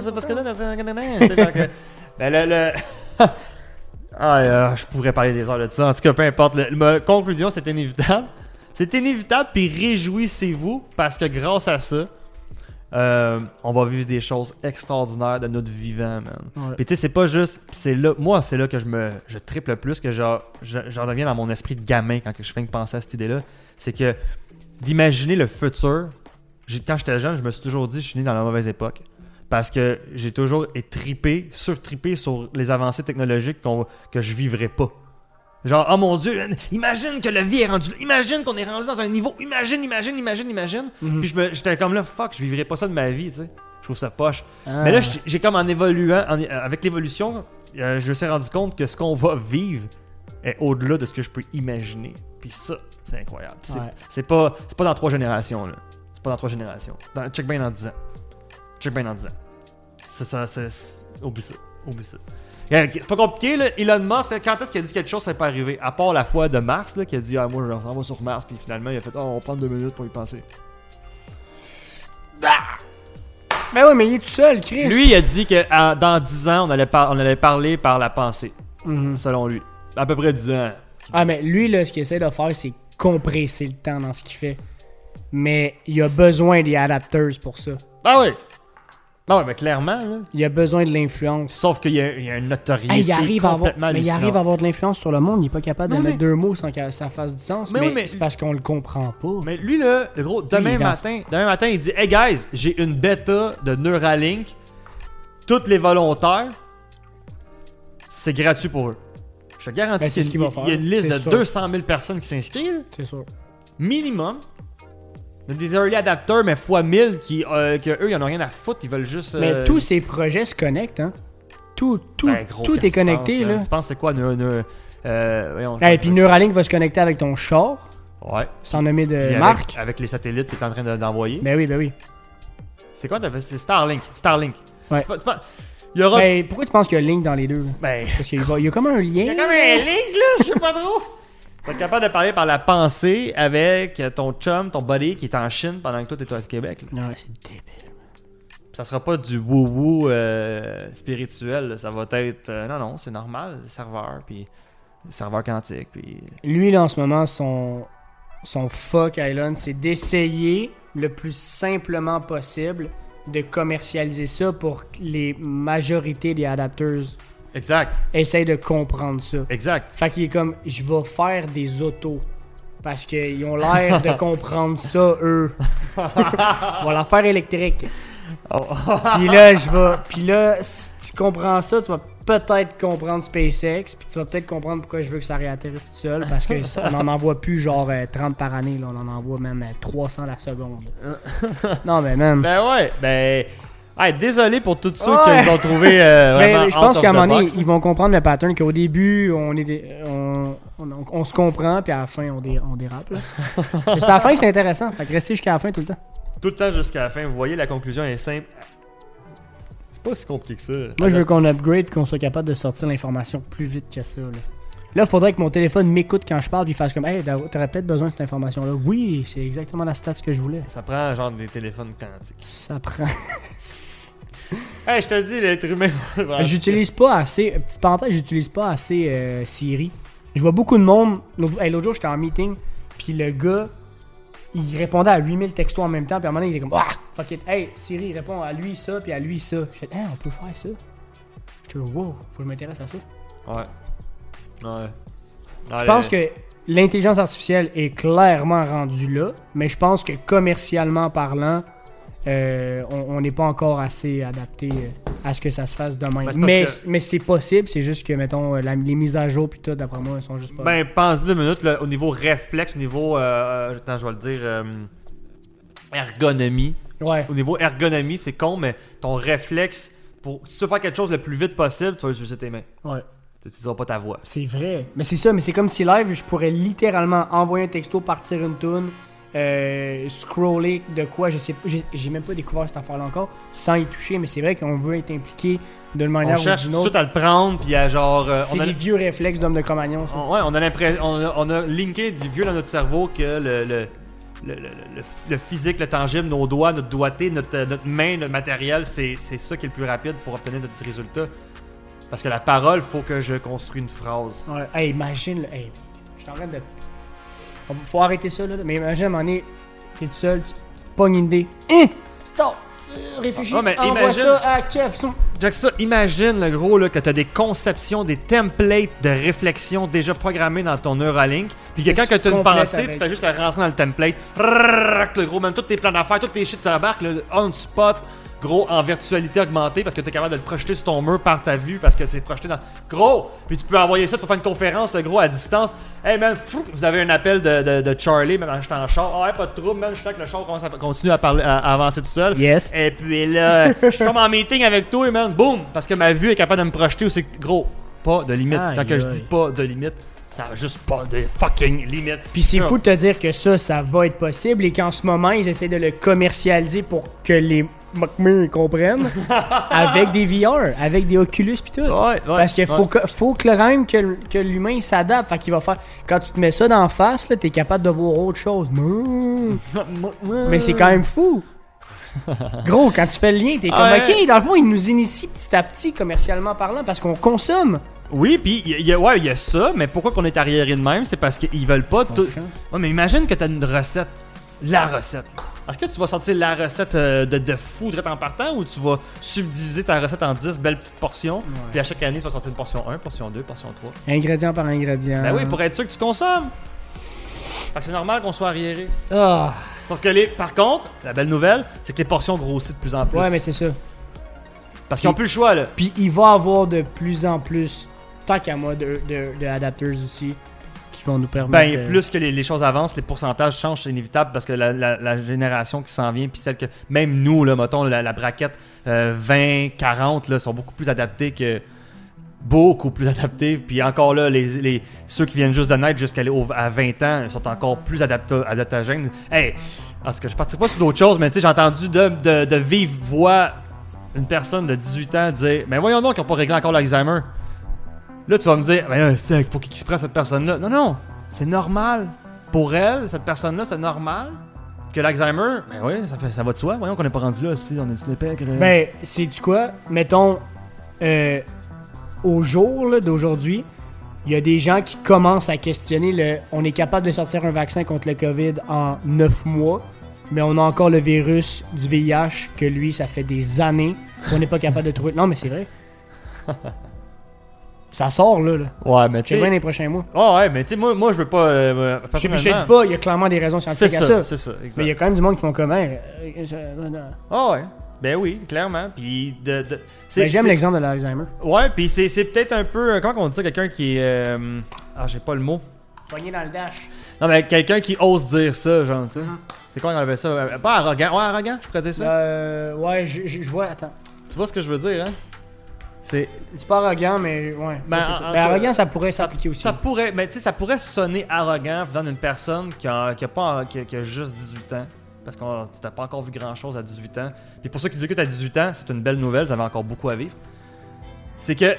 Speaker 2: C'est parce que là, que- Ben, le. le- ah, euh, je pourrais parler des heures de ça. En tout cas, peu importe. Le- ma conclusion, c'est inévitable. C'est inévitable, puis réjouissez-vous parce que grâce à ça, euh, on va vivre des choses extraordinaires de notre vivant, man.
Speaker 1: Ouais.
Speaker 2: Puis tu sais, c'est pas juste. c'est là, moi, c'est là que je me je triple le plus, que j'en reviens dans mon esprit de gamin quand que je fais que penser à cette idée-là. C'est que d'imaginer le futur. Quand j'étais jeune, je me suis toujours dit je suis né dans la mauvaise époque. Parce que j'ai toujours été tripé, surtripé sur les avancées technologiques que je vivrais pas. Genre, oh mon dieu, imagine que la vie est rendue là. Imagine qu'on est rendu dans un niveau. Imagine, imagine, imagine, imagine.
Speaker 1: Mhm.
Speaker 2: Puis je me- j'étais comme là, fuck, je vivrais pas ça de ma vie, tu sais. Je trouve ça poche.
Speaker 1: Ah.
Speaker 2: Mais là, j'ai- comme en évoluant, en- avec l'évolution, euh, je me suis rendu compte que ce qu'on va vivre est au-delà de ce que je peux imaginer. Puis ça, c'est incroyable. C'est
Speaker 1: Ouais.
Speaker 2: c'est pas, c'est pas dans trois générations, là. C'est pas dans trois générations. Dans, check bien dans 10 ans. Check bien dans 10 ans. C'est ça, c'est. c'est- Oublie ça. Oublie ça. Ok, C'est pas compliqué, là. Elon Musk, là, quand est-ce qu'il a dit quelque chose, ça n'est pas arrivé? À part la fois de Mars, là, qui a dit, ah, moi, je m'en vais sur Mars, puis finalement, il a fait, oh, on va prendre deux minutes pour y penser.
Speaker 1: Ben ouais, mais il est tout seul, Chris.
Speaker 2: Lui, il a dit que à- dans 10 ans, on allait, par- on allait parler par la pensée,
Speaker 1: Mhm.
Speaker 2: selon lui. À peu près 10 ans.
Speaker 1: Ah, mais lui, là, ce qu'il essaie de faire, c'est compresser le temps dans ce qu'il fait. Mais il a besoin des adapters pour ça.
Speaker 2: Ah oui! Ouais, mais clairement, là.
Speaker 1: Il a besoin de l'influence.
Speaker 2: Sauf qu'il y, a- il y a une notoriété
Speaker 1: Hey, il arrive à avoir,
Speaker 2: complètement
Speaker 1: mais il arrive à avoir de l'influence sur le monde. Il est pas capable
Speaker 2: Non,
Speaker 1: de
Speaker 2: mais-
Speaker 1: mettre deux mots sans que ça fasse du sens.
Speaker 2: Mais
Speaker 1: Mais,
Speaker 2: oui, mais-
Speaker 1: c'est parce qu'on le comprend pas.
Speaker 2: Mais lui, là, le gros, demain
Speaker 1: il est dans-
Speaker 2: matin, demain matin, il dit Hey guys, j'ai une bêta de Neuralink. Toutes les volontaires, c'est gratuit pour eux. Je te garantis
Speaker 1: Ben, c'est
Speaker 2: qu'il y,
Speaker 1: ce
Speaker 2: a une-
Speaker 1: va faire,
Speaker 2: il y a une liste
Speaker 1: c'est
Speaker 2: de
Speaker 1: sûr.
Speaker 2: 200 000 personnes qui s'inscrivent,
Speaker 1: C'est sûr.
Speaker 2: minimum. Des early adapters, mais fois 1000, qui, euh, que eux, ils en ont rien à foutre, ils veulent juste.
Speaker 1: Mais
Speaker 2: euh,
Speaker 1: tous ces projets se connectent, hein. Tout, tout,
Speaker 2: ben, gros,
Speaker 1: tout est connecté,
Speaker 2: penses,
Speaker 1: là.
Speaker 2: Tu penses c'est quoi, euh, voyons,
Speaker 1: Et
Speaker 2: je-
Speaker 1: puis Neuralink va se connecter avec ton char,
Speaker 2: Ouais.
Speaker 1: sans nommer de
Speaker 2: Puis avec,
Speaker 1: marque.
Speaker 2: avec les satellites qu'il est en train de- d'envoyer.
Speaker 1: Ben oui, ben oui.
Speaker 2: C'est quoi C'est Starlink. Starlink.
Speaker 1: Ouais.
Speaker 2: C'est pas- c'est pas- Il y aura.
Speaker 1: Ben, pourquoi tu penses qu'il y a Link dans les deux?
Speaker 2: Ben,
Speaker 1: Parce qu'il y a comme un lien.
Speaker 2: Il y a comme un link là, je sais pas trop. Tu es capable de parler par la pensée avec ton chum, ton buddy qui est en Chine pendant que toi t'es au Québec. là.
Speaker 1: Non, c'est débile.
Speaker 2: Ça sera pas du woo-woo euh, spirituel, là. ça va être. euh, non, non, c'est normal, le serveur, puis. Le serveur quantique, puis.
Speaker 1: Lui, là, en ce moment, son, son fuck Island, c'est d'essayer le plus simplement possible de commercialiser ça pour les majorités des adapteurs
Speaker 2: Exact,
Speaker 1: essayent de comprendre ça.
Speaker 2: exact.
Speaker 1: Fait qu'il est comme, je vais faire des autos. Parce qu'ils ont l'air de comprendre ça, eux. On va la faire électrique. Puis là, je vais. Puis là, si tu comprends ça, tu vas peut-être comprendre SpaceX. Puis tu vas peut-être comprendre pourquoi je veux que ça réatterrisse tout seul. Parce que ça- on en envoie plus genre euh, 30 par année. Là. On en envoie même euh, 300 la seconde. non, mais man.
Speaker 2: Ben ouais, ben. Hey, désolé pour tous ceux
Speaker 1: Ouais.
Speaker 2: qui l'ont trouvé euh,
Speaker 1: Mais je pense qu'à un moment donné, ils vont comprendre le pattern qu'au début, on, est des- on, on, on se comprend, puis à la fin, on, dé- on dérape. c'est à la fin que c'est intéressant. Fait que restez jusqu'à la fin tout le temps.
Speaker 2: Tout le temps jusqu'à la fin, vous voyez, la conclusion est simple. C'est pas si compliqué que ça.
Speaker 1: Moi, je veux qu'on upgrade, qu'on soit capable de sortir l'information plus vite que ça. Là, là faudrait que mon téléphone m'écoute quand je parle, puis il fasse comme Hey, t'aurais peut-être besoin de cette information-là. Oui, c'est exactement la stat que je voulais.
Speaker 2: Ça prend genre des téléphones quantiques.
Speaker 1: Ça prend.
Speaker 2: Hey, je te dis, l'être humain.
Speaker 1: j'utilise pas assez. Petite parenthèse, j'utilise pas assez euh, Siri. Je vois beaucoup de monde. L'autre hey, jour, j'étais en meeting, puis le gars, il répondait à 8000 textos en même temps, puis à un moment donné, il était comme Ah, fuck it. Hey, Siri, répond à lui ça, puis à lui ça. Je fais, hein, on peut faire ça? Je suis wow, faut que je m'intéresse à ça.
Speaker 2: Ouais. Ouais.
Speaker 1: Je pense que l'intelligence artificielle est clairement rendue là, mais je pense que commercialement parlant, euh, on n'est pas encore assez adapté euh, à ce que ça se fasse demain.
Speaker 2: Ben,
Speaker 1: mais
Speaker 2: que-
Speaker 1: mais c'est possible, c'est juste que, mettons, la- les mises à jour puis tout, d'après moi, elles sont juste pas.
Speaker 2: Ben, pense deux minutes, là, au niveau réflexe, au niveau. Euh, attends, je vais le dire. euh, ergonomie.
Speaker 1: ouais.
Speaker 2: Au niveau ergonomie, c'est con, mais ton réflexe, pour, si tu veux faire quelque chose le plus vite possible, tu vas utiliser tes mains.
Speaker 1: Ouais.
Speaker 2: Tu n'utiliseras pas ta voix.
Speaker 1: C'est vrai. Mais c'est ça, mais c'est comme si live, je pourrais littéralement envoyer un texto, partir une tune, euh, scroller de quoi, je sais pas, j'ai même pas découvert cette affaire-là encore, sans y toucher, mais c'est vrai qu'on veut être impliqué d'une
Speaker 2: On
Speaker 1: manière ou
Speaker 2: cherche
Speaker 1: d'une
Speaker 2: tout de
Speaker 1: autre.
Speaker 2: suite à le prendre, puis à genre. euh,
Speaker 1: C'est
Speaker 2: on a-
Speaker 1: les vieux réflexes d'homme de Cro-Magnon.
Speaker 2: on- ouais, on a l'impression. On a, on a linké du vieux dans notre cerveau que le. le le, le- le- le physique, le tangible, nos doigts, notre doigté, notre, euh, notre main, notre matériel, c'est ça qui est le plus rapide pour obtenir notre résultat. Parce que la parole, faut que je construise une phrase.
Speaker 1: Ouais, hey, imagine, hey, je suis en train de. Faut arrêter ça, là, mais imagine, à un moment donné, t'es tout seul, tu, tu pognes une idée. Hein? Stop! Euh, réfléchis,
Speaker 2: Ah, mais
Speaker 1: envoie
Speaker 2: imagine-
Speaker 1: ça à Kev. son-
Speaker 2: Check ça, imagine le gros là, que tu as des conceptions, des templates de réflexion déjà programmés dans ton Neuralink. Puis que
Speaker 1: Que
Speaker 2: quand
Speaker 1: tu
Speaker 2: tu as une pensée,
Speaker 1: avec.
Speaker 2: tu fais juste rentrer dans le template. Rrrr, Le gros, même tous tes plans d'affaires, tous tes shit, tu embarques le on spot. Gros, en virtualité augmentée parce que tu es capable de le projeter sur ton mur par ta vue parce que tu es projeté dans. Gros! Puis tu peux envoyer ça, tu peux faire une conférence, le gros, à distance. Hey man, fou, vous avez un appel de, de, de Charlie, même j'étais en char. Ah ouais, pas de trouble, man, je sens que le char commence à continue à, parler, à, à avancer tout seul.
Speaker 1: Yes.
Speaker 2: Et puis là, je tombe en meeting avec toi, et man, boum! Parce que ma vue est capable de me projeter que- gros, pas de limite. Quand que je dis pas de limite, ça a juste pas de fucking limite.
Speaker 1: Puis c'est fou de te dire que ça, ça va être possible et qu'en ce moment, ils essaient de le commercialiser pour que les McMurray comprennent avec des VR, avec des Oculus pis tout.
Speaker 2: Ouais, ouais.
Speaker 1: Parce qu'il faut, que, faut que, même que, que l'humain s'adapte. Fait qu'il va faire. Quand tu te mets ça d'en face, là, t'es capable de voir autre chose. Mais c'est quand même fou. Gros, quand tu fais le lien, t'es comme
Speaker 2: Ouais.
Speaker 1: ok, dans le fond, ils nous initient petit à petit, commercialement parlant, parce qu'on consomme.
Speaker 2: Oui, puis il y, a- il y a- ouais, il y a ça, mais pourquoi qu'on est arriéré de même, c'est parce qu'ils veulent pas tout. Ouais, mais imagine que t'as une recette, la recette. Est-ce que tu vas sortir la recette euh, de, de fou direct en partant ou tu vas subdiviser ta recette en 10 belles petites portions, puis à chaque année tu vas sortir une portion 1, portion 2, portion 3.
Speaker 1: Ingrédient par ingrédient.
Speaker 2: Ben oui, pour être sûr que tu consommes. Fait que c'est normal qu'on soit arriéré.
Speaker 1: Ah,
Speaker 2: Sauf que les, par contre, la belle nouvelle, c'est que les portions grossissent de plus en plus.
Speaker 1: ouais, mais c'est ça.
Speaker 2: Parce qu'ils ont plus le choix là.
Speaker 1: Puis il va avoir de plus en plus, tant qu'à moi, de, de, de aussi, qui vont nous permettre.
Speaker 2: Ben,
Speaker 1: de-
Speaker 2: plus que les, les choses avancent, les pourcentages changent, c'est inévitable parce que la, la- la génération qui s'en vient, puis celle que. Même nous, là, mettons, la, la braquette euh, 20-40, là, sont beaucoup plus adaptés que. Beaucoup plus adaptés. Puis encore là, les, les- ceux qui viennent juste de naître jusqu'à à 20 ans sont encore plus adapta- adaptogènes. Hey! En tout cas, je partirai pas sur d'autres choses, mais tu sais, j'ai entendu de, de, de vive voix une personne de 18 ans dire Mais voyons donc, ils n'ont pas réglé encore l'Alzheimer. Là, tu vas me dire, mais là, c'est pour qui qui se prend cette personne-là? Non, non, c'est normal. Pour elle, cette personne-là, c'est normal. Que l'Alzheimer, ben oui, ça, fait, ça va de soi. Voyons qu'on n'est pas rendu là, si on est une épée.
Speaker 1: Ben, c'est du quoi? Mettons, euh, au jour d'aujourd'hui, il y a des gens qui commencent à questionner le. On est capable de sortir un vaccin contre le COVID en 9 mois, mais on a encore le virus du VIH que lui, ça fait des années qu'on n'est pas capable de trouver. Non, mais c'est vrai. Ça sort là. là.
Speaker 2: Ouais, mais tu
Speaker 1: sais les prochains mois.
Speaker 2: Oh, ouais, mais tu sais, moi, moi, je veux pas. euh,
Speaker 1: Je, je te dis pas, il y a clairement des raisons scientifiques à
Speaker 2: ça,
Speaker 1: ça.
Speaker 2: c'est ça, exact.
Speaker 1: Mais il y a quand même du monde qui font comment? euh, euh, euh, euh,
Speaker 2: Ah ouais. Ben oui, clairement. Puis de. de c'est-
Speaker 1: Ben, J'aime l'exemple de l'Alzheimer.
Speaker 2: Ouais, puis c'est peut-être un peu. euh, Comment on dit ça Quelqu'un qui est. euh, Ah, j'ai pas le mot.
Speaker 1: Pogné dans le dash.
Speaker 2: Non, mais quelqu'un qui ose dire ça, genre, tu sais.
Speaker 1: Mhm.
Speaker 2: C'est quoi qu'on appelle ça? Euh, Pas arrogant. Ouais, arrogant, je pourrais dire ça?
Speaker 1: Euh, ouais, je vois, attends.
Speaker 2: Tu vois ce que je veux dire, hein? C'est.
Speaker 1: Pas arrogant, mais ouais.
Speaker 2: Ben, en- en
Speaker 1: Ben, arrogant, ça pourrait s'appliquer aussi.
Speaker 2: Ça pourrait, mais tu sais, ça pourrait sonner arrogant venant d'une personne qui a, qui a pas, qui a, qui a juste 18 ans. Parce que tu n'as pas encore vu grand chose à 18 ans. Et pour ceux qui disent que tu as 18 ans, c'est une belle nouvelle, vous avez encore beaucoup à vivre. C'est que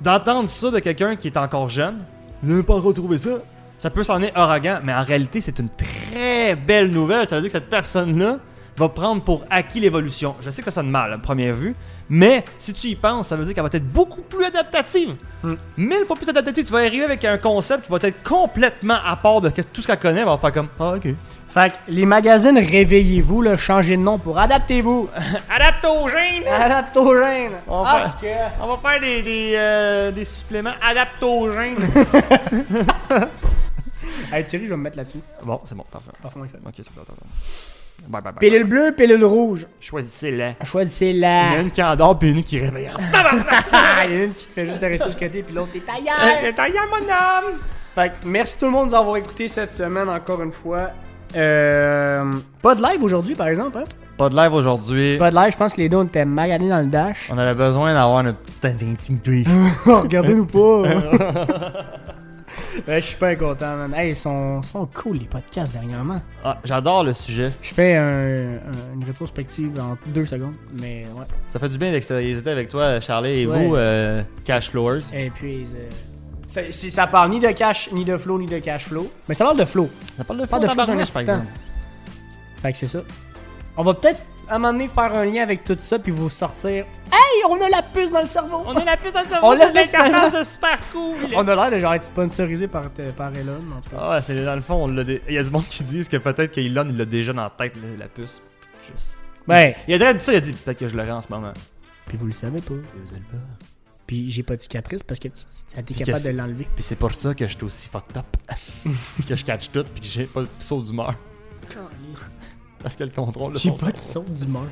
Speaker 2: d'entendre ça de quelqu'un qui est encore jeune, vous n'avez pas encore trouvé ça, ça peut sonner arrogant, mais en réalité, c'est une très belle nouvelle. Ça veut dire que cette personne-là va prendre pour acquis l'évolution. Je sais que ça sonne mal à première vue, mais si tu y penses, ça veut dire qu'elle va être beaucoup plus adaptative.
Speaker 1: Hmm.
Speaker 2: Mille fois plus adaptative. Tu vas arriver avec un concept qui va être complètement à part de tout ce qu'elle connaît. Elle va faire comme Ah, ok.
Speaker 1: Fait que les magazines, réveillez-vous, là, changez de nom pour adaptez-vous.
Speaker 2: Adaptogène!
Speaker 1: Adaptogène.
Speaker 2: On
Speaker 1: Ah,
Speaker 2: va-
Speaker 1: parce que-
Speaker 2: On va faire des, des, euh, des suppléments adaptogènes.
Speaker 1: Hey, Thierry, je vais me mettre là-dessus.
Speaker 2: bon, c'est bon, parfait.
Speaker 1: Parfum, il fait.
Speaker 2: Ok, c'est bon, c'est bon. Bye, bye, bye.
Speaker 1: Pilule bleue, pilule rouge.
Speaker 2: Choisissez-les.
Speaker 1: Choisissez
Speaker 2: Il y en a une qui endort puis une qui réveille.
Speaker 1: Il y en a une qui te fait juste rester sur côté, puis l'autre, t'es tailleur.
Speaker 2: Euh, Tailleur, mon homme!
Speaker 1: Fait que merci tout le monde de nous avoir écouté cette semaine encore une fois. Euh, pas de live aujourd'hui, par exemple. Hein?
Speaker 2: Pas de live aujourd'hui.
Speaker 1: Pas de live, je pense que les deux, on était maganés dans le dash.
Speaker 2: On avait besoin d'avoir notre petite intimité.
Speaker 1: Regardez-nous pas. ouais, je suis pas content, man. Hey, ils sont, sont cool, les podcasts, dernièrement.
Speaker 2: Ah, j'adore le sujet.
Speaker 1: Je fais un- un- une rétrospective en deux secondes, mais ouais.
Speaker 2: Ça fait du bien d'extérioriser avec toi, Charlie, et
Speaker 1: Ouais.
Speaker 2: vous, euh, Cash Flowers.
Speaker 1: Et puis, euh, ça, ça parle ni de cash, ni de flow, ni de cash flow. Mais ça parle de flow.
Speaker 2: Ça parle de
Speaker 1: Parle de flow,
Speaker 2: par exemple.
Speaker 1: Fait que c'est ça. On va peut-être à un moment donné faire un lien avec tout ça, puis vous sortir. Hey, on a la puce dans le cerveau!
Speaker 2: On a la puce dans le
Speaker 1: On
Speaker 2: cerveau,
Speaker 1: l'a
Speaker 2: c'est l'interface de super cool.
Speaker 1: On a l'air de genre être sponsorisé par, par Elon, en tout cas.
Speaker 2: Ah ouais, c'est dans le fond, on l'a dé- il y a du monde qui disent que peut-être qu'Elon, il l'a déjà dans la tête, la, la puce. Juste.
Speaker 1: Ben,
Speaker 2: Il a déjà dit ça, il a dit peut-être que je l'aurai en ce moment.
Speaker 1: Puis vous le savez pas.
Speaker 2: Vous êtes pas.
Speaker 1: Puis j'ai pas de cicatrice parce que ça t'es
Speaker 2: Puis
Speaker 1: capable de l'enlever.
Speaker 2: Puis c'est pour ça que je suis aussi fucked up. que je catch tout puis que j'ai pas le saut d'humeur. Parce que le contrôle de
Speaker 1: J'ai
Speaker 2: son
Speaker 1: pas de saut d'humeur.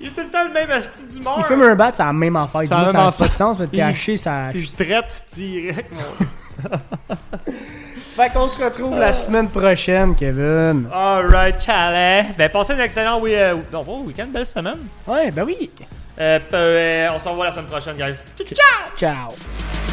Speaker 2: Il est tout le temps le même asti d'humeur.
Speaker 1: Il fume un bat, c'est la même affaire.
Speaker 2: C'est la
Speaker 1: Dis-moi,
Speaker 2: même
Speaker 1: Ça n'a pas de sens, mais t'es haché, ça.
Speaker 2: C'est je traite direct, mon.
Speaker 1: Fait qu'on se retrouve la semaine prochaine, Kevin.
Speaker 2: Alright, chalet. Ben, passez un excellent oui, euh, non, bon week-end, belle semaine.
Speaker 1: Ouais, ben oui.
Speaker 2: Euh, euh, on se revoit la semaine prochaine, guys. Ciao, ciao!
Speaker 1: Ciao.